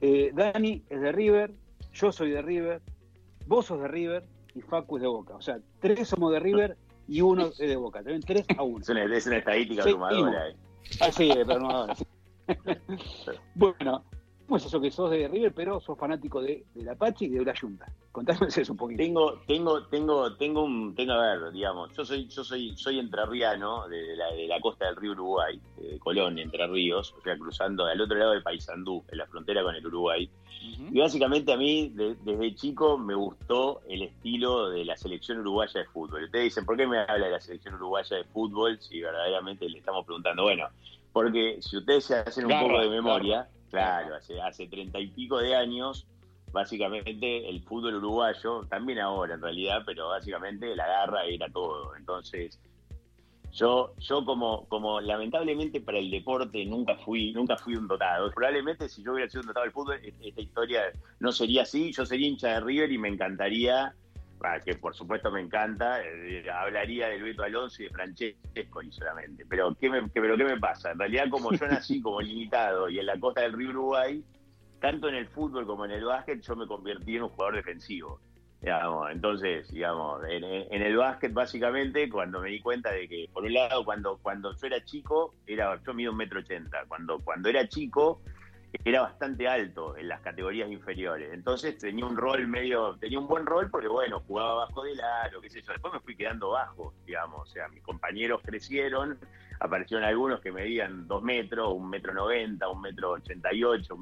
Eh, Dani es de River, yo soy de River, vos sos de River y Facu es de Boca. O sea, tres somos de River y uno es de Boca. También tres a uno. Es una, es una estadística sumadora. Ah, sí, pero no. bueno, pues eso que sos de River, pero sos fanático de, la Apache y de la Junta. Contame eso un poquito. Tengo, tengo, tengo, tengo un, tengo a ver, digamos, yo soy, yo soy, soy entrerriano de la, de la costa del río Uruguay, de Colón, Entre Ríos, o sea, cruzando al otro lado del Paysandú, en la frontera con el Uruguay. Y básicamente a mí, desde chico, me gustó el estilo de la selección uruguaya de fútbol. Ustedes dicen, ¿por qué me habla de la selección uruguaya de fútbol si verdaderamente le estamos preguntando? Bueno, porque si ustedes se hacen un poco de memoria, claro, hace, hace treinta y pico de años, básicamente el fútbol uruguayo, también ahora en realidad, pero básicamente la garra era todo. Entonces, yo, yo como, como lamentablemente para el deporte nunca fui, nunca fui un dotado. Probablemente si yo hubiera sido un dotado del fútbol, e-, esta historia no sería así. Yo sería hincha de River y me encantaría que por supuesto me encanta, eh, hablaría de Luis Alonso y de Francesco solamente. Pero ¿qué, me, pero ¿qué me pasa? En realidad, como yo nací como limitado y en la costa del río Uruguay, tanto en el fútbol como en el básquet, yo me convertí en un jugador defensivo. Digamos, entonces, digamos, en, el básquet básicamente, cuando me di cuenta de que, por un lado, cuando, cuando yo era chico, era, yo mido un metro ochenta, cuando, cuando era chico, era bastante alto en las categorías inferiores. Entonces tenía un rol medio, tenía un buen rol porque bueno, jugaba bajo del aro, qué sé yo. Después me fui quedando bajo, digamos. O sea, mis compañeros crecieron, aparecieron algunos que medían dos metros, un metro noventa, un metro ochenta y ocho.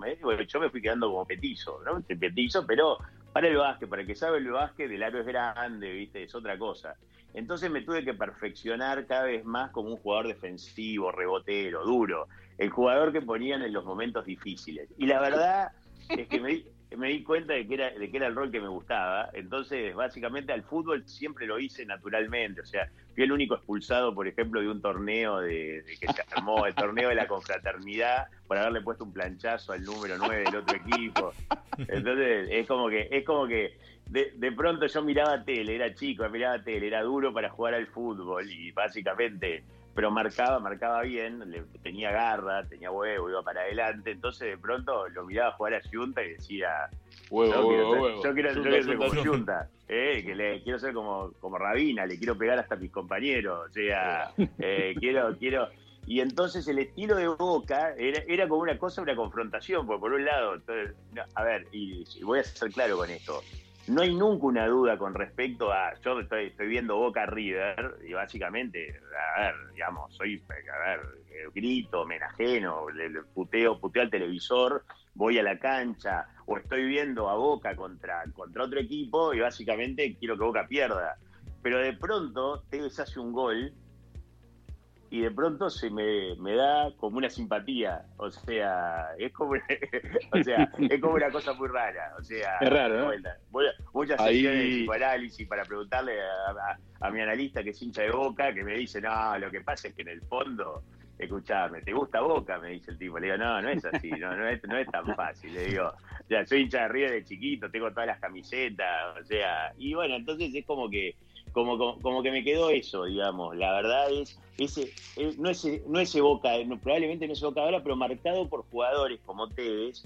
Yo me fui quedando como petizo, ¿no? Petizo, pero para el básquet, para el que sabe el básquet, el aro es grande, ¿viste? Es otra cosa. Entonces me tuve que perfeccionar cada vez más como un jugador defensivo, rebotero, duro el jugador que ponían en los momentos difíciles. Y la verdad es que me, me di cuenta de que era de que era el rol que me gustaba. Entonces, básicamente al fútbol siempre lo hice naturalmente. O sea, fui el único expulsado, por ejemplo, de un torneo de, que se armó, el torneo de la confraternidad, por haberle puesto un planchazo al número 9 del otro equipo. Entonces, es como que, es como que de, de pronto yo miraba tele, era chico, miraba tele, era duro para jugar al fútbol y básicamente pero marcaba, marcaba bien, le, tenía garra, tenía huevo, iba para adelante, entonces de pronto lo miraba jugar a Junta y decía, huevo, yo, huevo, quiero, huevo. yo quiero, yo quiero ser como Junta, eh, que le, quiero ser como, como Rabina, le quiero pegar hasta a mis compañeros, o sea, eh, quiero, quiero... Y entonces el estilo de Boca era, era como una cosa, una confrontación, porque por un lado, entonces, no, a ver, y, y voy a ser claro con esto, no hay nunca una duda con respecto a. Yo estoy, estoy viendo Boca River y básicamente, a ver, digamos, soy, a ver, grito, me enajeno, le, le puteo, puteo al televisor, voy a la cancha, o estoy viendo a Boca contra, contra otro equipo y básicamente quiero que Boca pierda. Pero de pronto Tevez hace un gol y de pronto se me, me, da como una simpatía, o sea, es como o sea, es como una cosa muy rara, o sea, es raro, ¿no? muchas Ahí... sesiones de psicoanálisis para preguntarle a, a, a, mi analista que es hincha de Boca, que me dice, no, lo que pasa es que en el fondo, escuchame, ¿te gusta Boca? Me dice el tipo, le digo, no, no es así, no, no, es, no es tan fácil, le digo, ya soy hincha de River de chiquito, tengo todas las camisetas, o sea, y bueno, entonces es como que como, como, como, que me quedó eso, digamos. La verdad es, ese, no, es, no ese Boca, no, probablemente no ese Boca ahora, pero marcado por jugadores como Tevez,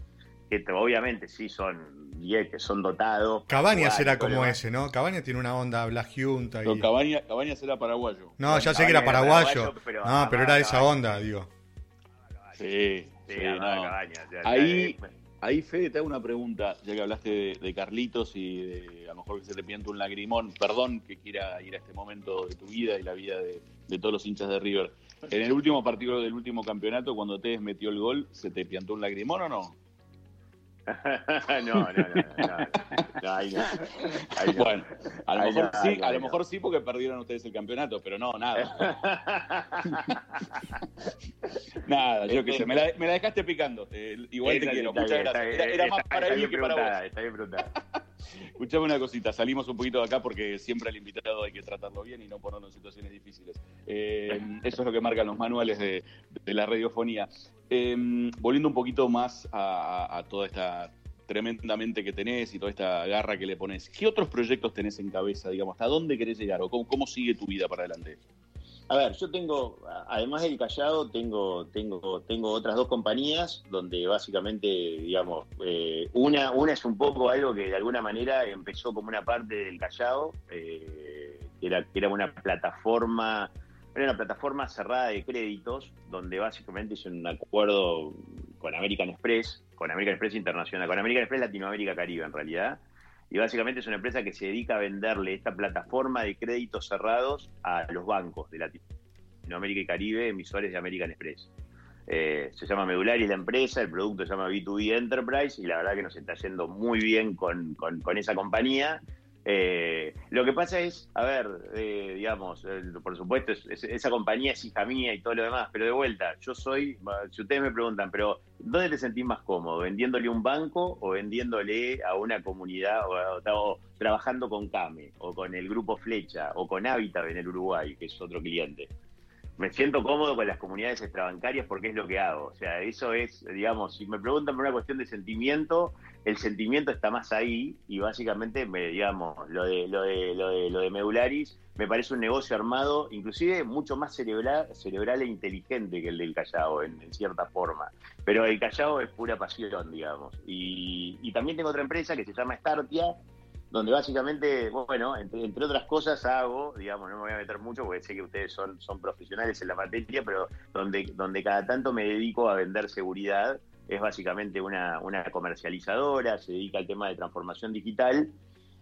que obviamente sí son que son dotados. Cabañas era como ese, ¿no? Cabañas tiene una onda Blas Junta. Y... No, Cabañas, Cabañas era paraguayo. No, ya sé que era paraguayo. Era paraguayo pero, no, pero era de esa onda, digo. Sí, sí, sí no. Ya, Ahí... Ya, Ahí, Fede, te hago una pregunta, ya que hablaste de, de, Carlitos y de a lo mejor que se te pianta un lagrimón. Perdón que quiera ir a este momento de tu vida y la vida de, todos los hinchas de River. En el último partido del último campeonato, cuando Tevez metió el gol, ¿se te piantó un lagrimón o no? no, no, no, no, ahí no. Bueno, a lo, mejor, sí, a lo mejor sí porque perdieron ustedes el campeonato, pero no, nada. nada, yo qué sé, me la, me la dejaste picando. Igual te quiero, muchas gracias. Era, más para mí que para vos. Está bien preguntada. Escuchame una cosita, salimos un poquito de acá porque siempre al invitado hay que tratarlo bien y no ponerlo en situaciones difíciles. Eh, eso es lo que marcan los manuales de, la radiofonía. Eh, volviendo un poquito más a, toda esta tremendamente que tenés y toda esta garra que le pones, ¿qué otros proyectos tenés en cabeza, digamos? ¿Hasta dónde querés llegar o cómo sigue tu vida para adelante? A ver, yo tengo, además del Callao, tengo, tengo, tengo otras dos compañías donde básicamente, digamos, eh, una, una es un poco algo que de alguna manera empezó como una parte del Callao, eh, que, era, que era una plataforma, era una plataforma cerrada de créditos, donde básicamente hice un acuerdo con American Express, con American Express Internacional, con American Express Latinoamérica Caribe en realidad, y básicamente es una empresa que se dedica a venderle esta plataforma de créditos cerrados a los bancos de Latinoamérica y Caribe, emisores de American Express. Eh, se llama Medularis la empresa, el producto se llama B2B Enterprise y la verdad que nos está yendo muy bien con, con, con esa compañía. Eh, lo que pasa es, a ver, eh, digamos, por supuesto, es, es, esa compañía es hija mía y todo lo demás, pero de vuelta, yo soy, si ustedes me preguntan, pero ¿dónde te sentís más cómodo? ¿Vendiéndole un banco o vendiéndole a una comunidad o, o, o trabajando con CAME o con el grupo Flecha o con Habitat en el Uruguay, que es otro cliente? Me siento cómodo con las comunidades extrabancarias porque es lo que hago. O sea, eso es, digamos, si me preguntan por una cuestión de sentimiento, el sentimiento está más ahí y básicamente, me, digamos, lo de, lo de, lo de, lo de Medularis me parece un negocio armado, inclusive mucho más cerebral, cerebral e inteligente que el del Callao, en, en cierta forma. Pero el Callao es pura pasión, digamos. Y, y también tengo otra empresa que se llama Startia, donde básicamente, bueno, entre, otras cosas hago, digamos, no me voy a meter mucho porque sé que ustedes son, son profesionales en la materia, pero donde, donde cada tanto me dedico a vender seguridad, es básicamente una, una comercializadora, se dedica al tema de transformación digital.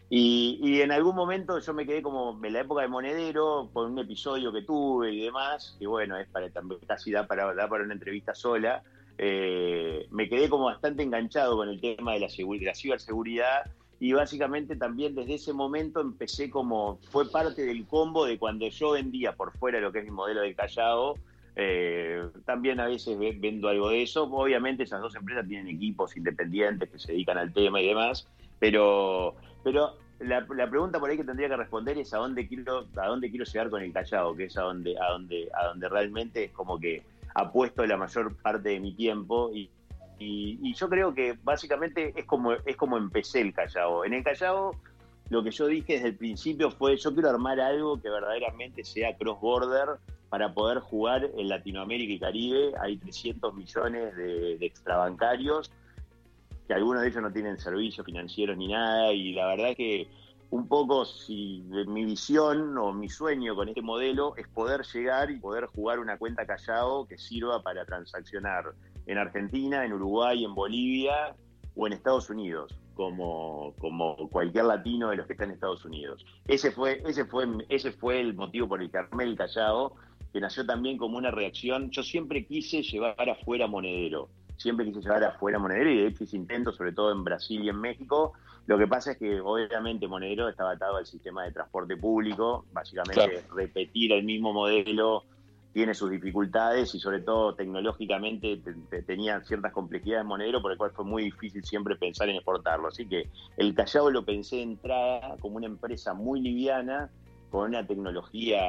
Y, y, en algún momento yo me quedé como en la época de Monedero, con un episodio que tuve y demás, que bueno, es para también casi da para, da para una entrevista sola. Eh, me quedé como bastante enganchado con el tema de la, de la ciberseguridad y básicamente también desde ese momento empecé como, fue parte del combo de cuando yo vendía por fuera lo que es mi modelo de Callao, Eh, también a veces vendo algo de eso. Obviamente esas dos empresas tienen equipos independientes que se dedican al tema y demás, pero, pero la, pregunta por ahí que tendría que responder es a dónde quiero, a dónde quiero llegar con el callado, que es a donde, a donde, a donde realmente es como que apuesto la mayor parte de mi tiempo y, y, yo creo que básicamente es como, es como empecé el Callao. En el Callao lo que yo dije desde el principio fue yo quiero armar algo que verdaderamente sea cross-border para poder jugar en Latinoamérica y Caribe. Hay 300 millones de, extrabancarios, que algunos de ellos no tienen servicios financieros ni nada, y la verdad es que un poco si mi visión o mi sueño con este modelo es poder llegar y poder jugar una cuenta callado que sirva para transaccionar en Argentina, en Uruguay, en Bolivia o en Estados Unidos, como, como cualquier latino de los que están en Estados Unidos. Ese fue, ese fue, ese fue el motivo por el que armé el callado que nació también como una reacción. Yo siempre quise llevar afuera Monedero, siempre quise llevar afuera Monedero y de hecho hice intentos, sobre todo en Brasil y en México. Lo que pasa es que obviamente Monedero estaba atado al sistema de transporte público, básicamente repetir el mismo modelo tiene sus dificultades y sobre todo tecnológicamente tenía ciertas complejidades Monedero, por el cual fue muy difícil siempre pensar en exportarlo. Así que el Callao lo pensé de entrada como una empresa muy liviana con una tecnología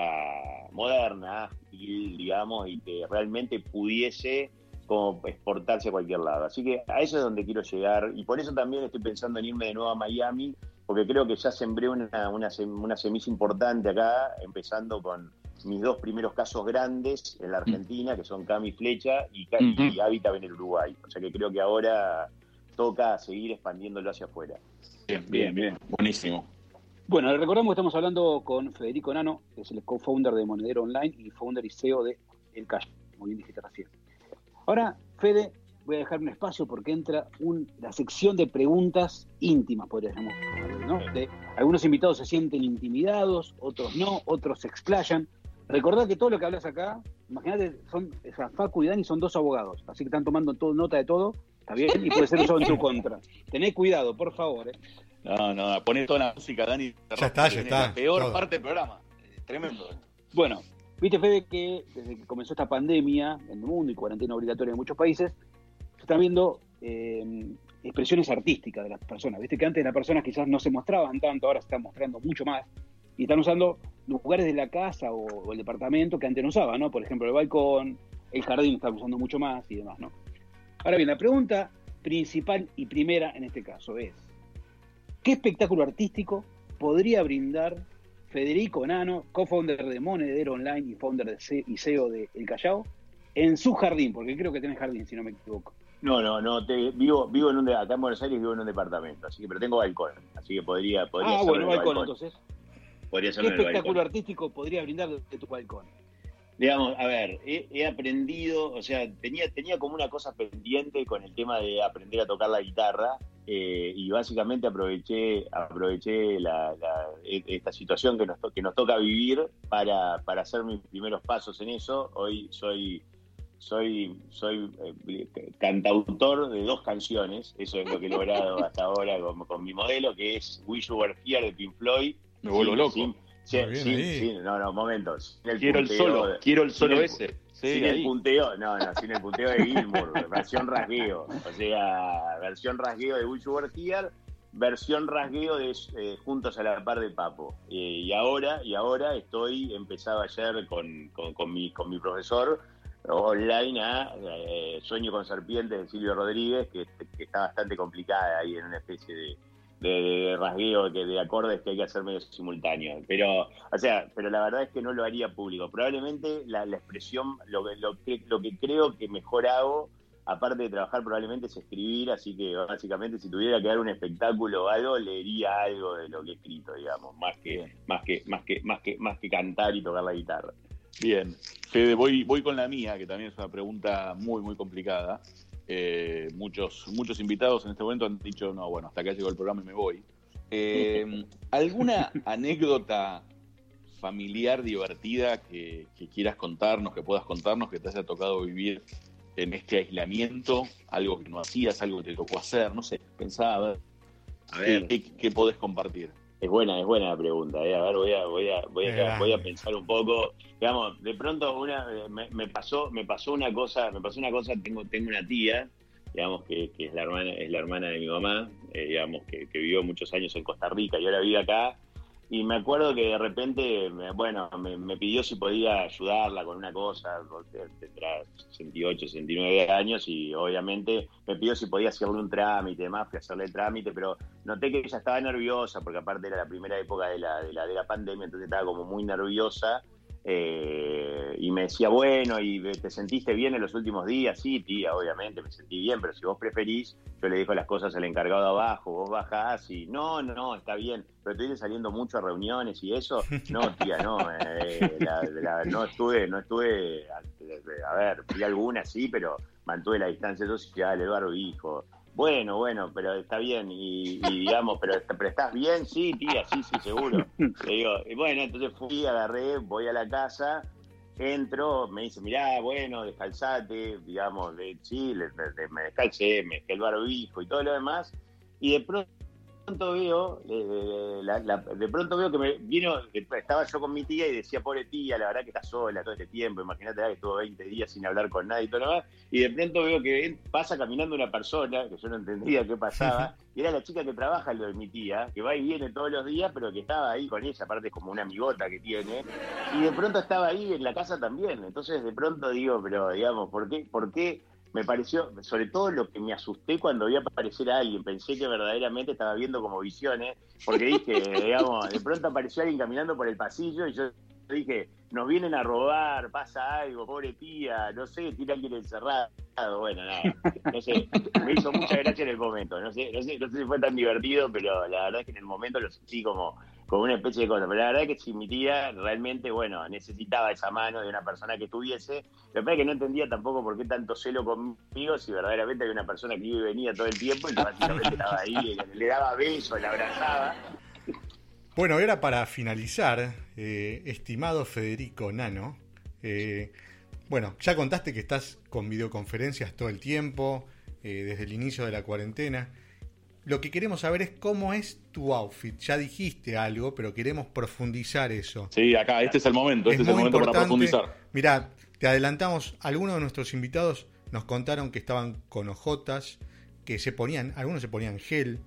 moderna, digamos, y que realmente pudiese como exportarse a cualquier lado. Así que a eso es donde quiero llegar y por eso también estoy pensando en irme de nuevo a Miami, porque creo que ya sembré una, una, una semilla importante acá, empezando con mis dos primeros casos grandes en la Argentina, que son Cami Flecha y, y Habitat en el Uruguay. O sea que creo que ahora toca seguir expandiéndolo hacia afuera. Bien, bien, bien. Buenísimo. Bueno, recordamos que estamos hablando con Federico Nano, que es el co-founder de Monedero Online y founder y CEO de El Cash, como bien dijiste recién. Ahora, Fede, voy a dejar un espacio porque entra la sección de preguntas íntimas, podríamos ¿no? algunos invitados se sienten intimidados, otros no, otros se explayan. Recordad que todo lo que hablas acá, imagínate, son Facu y Dani son dos abogados, así que están tomando todo, nota de todo, está bien, y puede ser usado en su contra. Tened cuidado, por favor. ¿eh? No, no, poner toda la música, Dani. Ya está, ya está. La peor parte del programa. Tremendo. Bueno, viste, Fede, que desde que comenzó esta pandemia en el mundo y cuarentena obligatoria en muchos países, se están viendo eh, expresiones artísticas de las personas. Viste que antes las personas quizás no se mostraban tanto, ahora se están mostrando mucho más. Y están usando lugares de la casa o, el departamento que antes no usaban, ¿no? Por ejemplo, el balcón, el jardín están usando mucho más y demás, ¿no? Ahora bien, la pregunta principal y primera en este caso es, ¿Qué espectáculo artístico podría brindar Federico Nano, co-founder de Monedero Online y founder de y CEO de El Callao, en su jardín? Porque creo que tiene jardín, si no me equivoco. No, no, no, te, vivo, vivo en un, acá en Buenos Aires vivo en un departamento, así que, pero tengo balcón, así que podría, podría Ah, bueno, balcón, entonces. Podría ¿Qué espectáculo artístico podría brindar de tu balcón? Digamos, a ver, he, aprendido, o sea, tenía, tenía como una cosa pendiente con el tema de aprender a tocar la guitarra eh, y básicamente aproveché, aproveché e, esta situación que nos, que nos toca vivir para, para hacer mis primeros pasos en eso. Hoy soy soy, soy eh, cantautor de dos canciones, eso es lo que he logrado hasta ahora con, mi modelo, que es Wish You Were Here de Pink Floyd. Me vuelvo loco. Sí, sí, no, no, momentos. quiero el solo, quiero el solo ese. sin el punteo, no, no, sin el punteo de Gilmour, versión rasgueo. O sea, versión rasgueo de Wish Here, versión rasgueo de eh, Juntos a la par de Papo. Eh, y ahora, y ahora estoy empezado ayer con, con, con, mi, con mi profesor online a eh, Sueño con Serpientes de Silvio Rodríguez, que, que está bastante complicada ahí en una especie de de, rasgueo, de, de acordes que hay que hacer medio simultáneo. Pero, o sea, pero la verdad es que no lo haría público. Probablemente la, expresión, lo, lo, que, lo que creo que mejor hago, aparte de trabajar, probablemente es escribir, así que básicamente si tuviera que dar un espectáculo o algo, leería algo de lo que he escrito, digamos, más que, más que, más que, más que, más que cantar y tocar la guitarra. Bien, Fede, voy, voy con la mía, que también es una pregunta muy, muy complicada. Eh, muchos, muchos invitados en este momento han dicho, no, bueno, hasta acá llegó el programa y me voy. Eh, ¿Alguna anécdota familiar divertida que, quieras contarnos, que puedas contarnos, que te haya tocado vivir en este aislamiento? Algo que no hacías, algo que te tocó hacer, no sé, pensaba, a ver, ¿qué, podés compartir? Es buena, es buena la pregunta. ¿eh? A ver, voy a, voy a, voy a, voy a pensar un poco. Digamos, de pronto una, me, pasó, me pasó una cosa, me pasó una cosa. Tengo, tengo una tía, digamos que, es la hermana, es la hermana de mi mamá, eh, digamos que, que vivió muchos años en Costa Rica y ahora vive acá y me acuerdo que de repente, bueno, me, pidió si podía ayudarla con una cosa, tendrá 68, 69 años y obviamente me pidió si podía hacerle un trámite, más que hacerle el trámite, pero noté que ella estaba nerviosa porque aparte era la primera época de la, de la, de la pandemia, entonces estaba como muy nerviosa eh, y me decía, bueno, ¿y te sentiste bien en los últimos días? Sí, tía, obviamente, me sentí bien, pero si vos preferís, yo le dejo las cosas al encargado abajo, vos bajás y no, no, está bien, pero estoy saliendo mucho a reuniones y eso, no, tía, no, eh, no estuve, no estuve, a, ver, fui alguna, sí, pero mantuve la distancia social, Eduardo hijo bueno, bueno, pero está bien, y, digamos, pero, pero, estás bien, sí, tía, sí, sí, seguro. Le digo, y bueno, entonces fui, agarré, voy a la casa, entro, me dice, mirá, bueno, descalzate, digamos, de, sí, me descalcé, me dejé el barbijo y todo lo demás, y de pronto pronto veo, eh, de pronto veo que me vino, estaba yo con mi tía y decía, pobre tía, la verdad que está sola todo este tiempo, imagínate que estuvo 20 días sin hablar con nadie y todo lo demás, y de pronto veo que pasa caminando una persona, que yo no entendía qué pasaba, y era la chica que trabaja lo de mi tía, que va y viene todos los días, pero que estaba ahí con ella, aparte es como una amigota que tiene, y de pronto estaba ahí en la casa también, entonces de pronto digo, pero digamos, ¿por qué? ¿Por qué? Me pareció, sobre todo lo que me asusté cuando vi aparecer a alguien, pensé que verdaderamente estaba viendo como visiones, porque dije, digamos, de pronto apareció alguien caminando por el pasillo y yo dije, nos vienen a robar, pasa algo, pobre tía, no sé, tiene alguien encerrado, bueno, nada, no sé, me hizo mucha gracia en el momento, no sé, no sé, no sé si fue tan divertido, pero la verdad es que en el momento lo sentí como como una especie de cosa. Pero la verdad es que si mi tía realmente, bueno, necesitaba esa mano de una persona que estuviese, lo que es que no entendía tampoco por qué tanto celo conmigo si verdaderamente había una persona que iba y venía todo el tiempo y que básicamente estaba ahí, le, daba besos, le abrazaba. Bueno, era para finalizar, eh, estimado Federico Nano. Eh, bueno, ya contaste que estás con videoconferencias todo el tiempo, eh, desde el inicio de la cuarentena. Lo que queremos saber es cómo es tu outfit. Ya dijiste algo, pero queremos profundizar eso. Sí, acá, este es el momento, este es el momento para profundizar. Mirá, te adelantamos, algunos de nuestros invitados nos contaron que estaban con ojotas, que se ponían, algunos se ponían gel,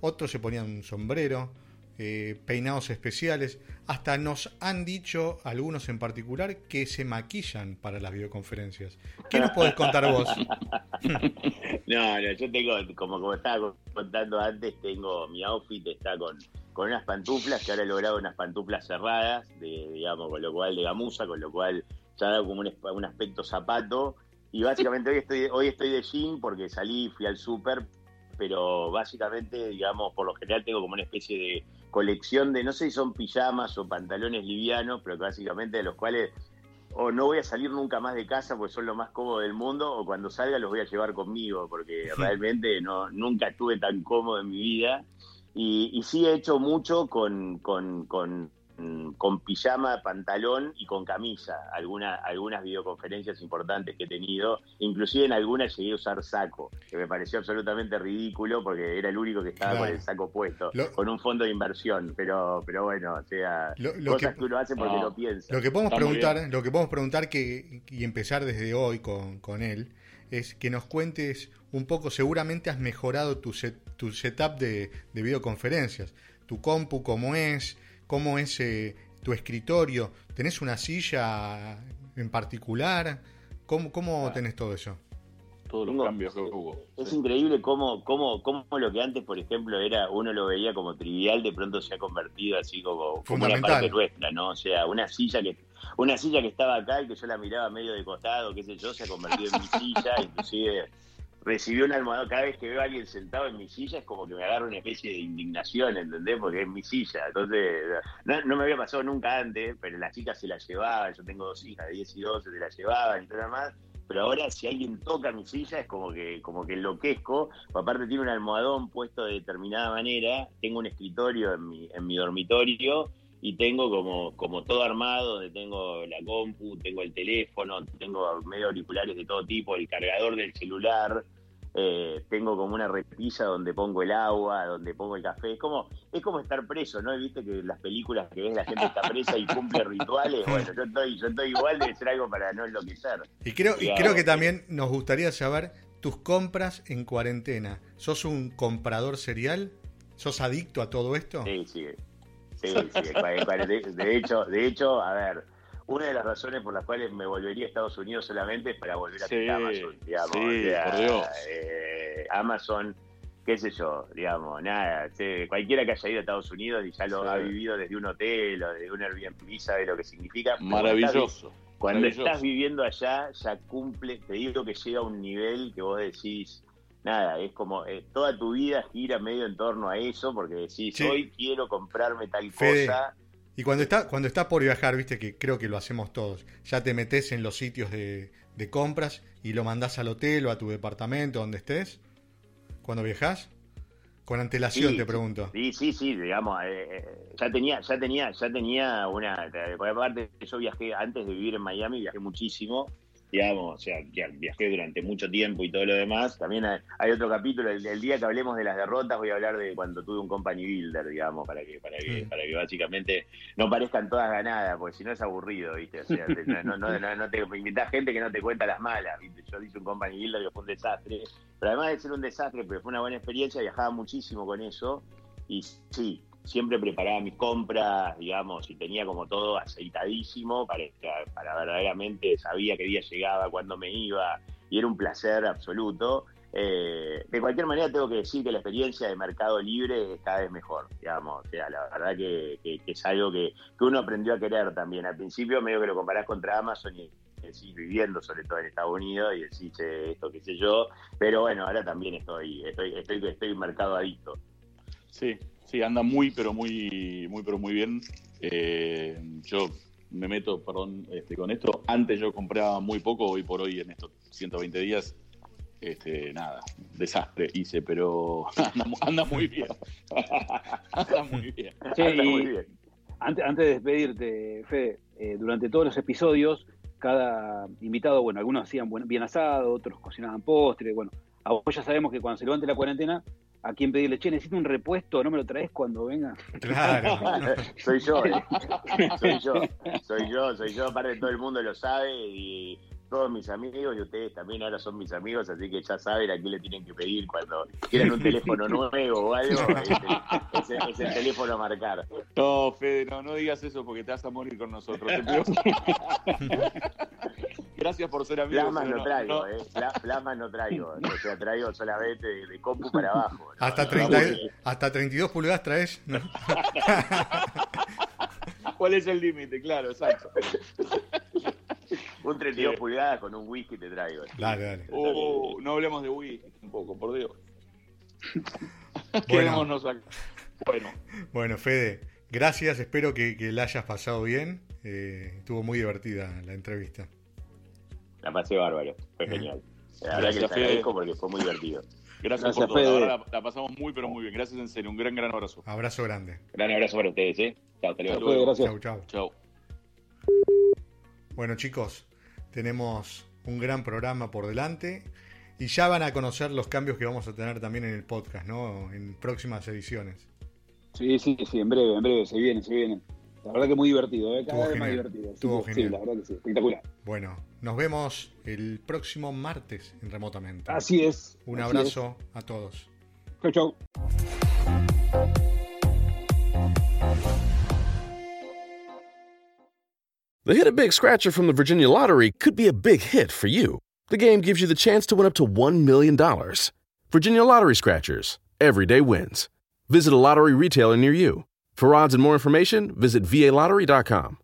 otros se ponían un sombrero, eh, peinados especiales. Hasta nos han dicho, algunos en particular, que se maquillan para las videoconferencias. ¿Qué nos podés contar vos? no, no, yo tengo, como, como estaba contando antes, tengo mi outfit, está con, con unas pantuflas, que ahora he logrado unas pantuflas cerradas, de, digamos, con lo cual de gamuza, con lo cual ya dado como un, un aspecto zapato. Y básicamente hoy estoy, hoy estoy de jean porque salí, fui al súper, pero básicamente, digamos, por lo general tengo como una especie de colección de, no sé si son pijamas o pantalones livianos, pero básicamente de los cuales o no voy a salir nunca más de casa porque son lo más cómodo del mundo, o cuando salga los voy a llevar conmigo, porque realmente no, nunca estuve tan cómodo en mi vida. Y, y sí he hecho mucho con, con, con con pijama, pantalón y con camisa. Alguna, algunas videoconferencias importantes que he tenido, inclusive en algunas llegué a usar saco, que me pareció absolutamente ridículo porque era el único que estaba con el saco puesto, con un fondo de inversión. Pero, pero bueno, o sea, cosas que, uno hace porque lo piensa. Lo que podemos preguntar, lo que podemos preguntar que, y empezar desde hoy con, con él es que nos cuentes un poco, seguramente has mejorado tu, tu setup de, de videoconferencias, tu compu cómo es, cómo es eh, tu escritorio. ¿Tenés una silla en particular? ¿Cómo, cómo tenés todo eso? Todos los cambios que hubo. Es increíble cómo, cómo, cómo lo que antes, por ejemplo, era uno lo veía como trivial, de pronto se ha convertido así como, como una parte nuestra, ¿no? O sea, una silla que una silla que estaba acá y que yo la miraba medio de costado, qué sé yo, se ha convertido en mi silla, inclusive recibió un almohadón. Cada vez que veo a alguien sentado en mi silla es como que me agarra una especie de indignación, ¿entendés? Porque es mi silla. Entonces, no, me había pasado nunca antes, pero las chicas se la llevaban. Yo tengo dos hijas de 10 y 12, se la llevaban y todo más. Pero ahora, si alguien toca mi silla, es como que, como que enloquezco. Aparte, tiene un almohadón puesto de determinada manera. Tengo un escritorio en mi, en mi dormitorio y tengo como, como todo armado, donde tengo la compu, tengo el teléfono, tengo medio auriculares de todo tipo, el cargador del celular, eh, tengo como una repisa donde pongo el agua, donde pongo el café. Es como, es como estar preso, ¿no? Viste que las películas que ves la gente está presa y cumple rituales. Bueno, yo estoy, yo estoy igual, de ser algo para no enloquecer. Y creo, y creo que también nos gustaría saber tus compras en cuarentena. ¿Sos un comprador serial? ¿Sos adicto a todo esto? Sí, sí. Sí, sí. De hecho, de hecho, a ver una de las razones por las cuales me volvería a Estados Unidos solamente es para volver a sí, Amazon, digamos. Sí, por Dios. Eh, Amazon, qué sé yo, digamos, nada. cualquiera que haya ido a Estados Unidos y ya lo ha vivido desde un hotel o desde un Airbnb sabe lo que significa. Maravilloso. Cuando estás viviendo allá, ya cumple, te digo que llega a un nivel que vos decís, nada, es como eh, toda tu vida gira medio en torno a eso, porque decís, hoy quiero comprarme tal cosa y cuando está, cuando estás por viajar, viste que creo que lo hacemos todos, ya te metes en los sitios de, compras y lo mandás al hotel o a tu departamento, donde estés, cuando viajas. Con antelación te pregunto. Sí, sí, sí, digamos, eh, eh, ya tenía, ya tenía, ya tenía una, por aparte yo viajé antes de vivir en Miami, viajé muchísimo digamos, o sea, viajé durante mucho tiempo y todo lo demás. También hay, otro capítulo, el, día que hablemos de las derrotas voy a hablar de cuando tuve un company builder, digamos, para que para que, para que básicamente no parezcan todas ganadas, porque si no es aburrido, ¿viste? O sea, no, no, no, te invitás gente que no te cuenta las malas, ¿viste? Yo hice un company builder que fue un desastre, pero además de ser un desastre, pero fue una buena experiencia, viajaba muchísimo con eso y sí, siempre preparaba mis compras, digamos, y tenía como todo aceitadísimo para, para verdaderamente sabía qué día llegaba, cuándo me iba, y era un placer absoluto. Eh, de cualquier manera tengo que decir que la experiencia de Mercado Libre es cada vez mejor, digamos, o sea, la verdad que, es algo que, uno aprendió a querer también. Al principio medio que lo comparás contra Amazon y decís viviendo sobre todo en Estados Unidos y decís esto qué sé yo, pero bueno, ahora también estoy, estoy, estoy, estoy mercado adicto. Sí, Sí, anda muy, pero muy, muy, pero muy bien. Eh, yo me meto, perdón, este, con esto. Antes yo compraba muy poco, hoy por hoy en estos 120 días, este, nada, desastre hice, pero anda, muy bien. anda muy bien. Antes, antes de despedirte, Fede, eh, durante todos los episodios, cada invitado, bueno, algunos hacían bien asado, otros cocinaban postre, bueno, a vos ya sabemos que cuando se levante la cuarentena a quien pedirle, che, necesito un repuesto, no me lo traes cuando venga. Claro. soy yo, ¿eh? soy yo, soy yo, soy yo, aparte todo el mundo lo sabe y todos mis amigos y ustedes también ahora son mis amigos, así que ya saben a quién le tienen que pedir cuando quieran un teléfono nuevo o algo, es el, teléfono a marcar. No, Fede, no, no digas eso porque te vas a morir con nosotros. Gracias por ser amigo. Plasma no, traigo, ¿eh? Plasma no traigo. O sea, traigo solamente de, compu para abajo. Hasta, 30, hasta 32 pulgadas traes. ¿Cuál es el límite? Claro, exacto. un 32 pulgadas con un whisky te traigo. Dale, dale. Oh, no hablemos de whisky tampoco, por Dios. Quedémonos acá. Bueno. Bueno, Fede, gracias. Espero que, la hayas pasado bien. Eh, estuvo muy divertida la entrevista. La pasé bárbaro, fue genial. La verdad que les agradezco porque fue muy divertido. Gracias, por todo. La, pasamos muy, pero muy bien. Gracias en serio. Un gran, gran abrazo. Abrazo grande. Gran abrazo para ustedes, ¿eh? Chao, hasta luego. Chao, chao. Chao. Bueno, chicos, tenemos un gran programa por delante y ya van a conocer los cambios que vamos a tener también en el podcast, ¿no? En próximas ediciones. Sí, sí, sí, en breve, en breve, se viene, se viene. La verdad que muy divertido, ¿eh? cada vez más divertido. Sí, la verdad que sí, espectacular. Bueno, nos vemos el próximo martes en Remotamente. Así es. Un abrazo a todos. Chau, chau. The Hit a Big Scratcher from the Virginia Lottery could be a big hit for you. The game gives you the chance to win up to $1 million. Virginia Lottery Scratchers. Everyday wins. Visit a lottery retailer near you. For odds and more information, visit VALottery.com.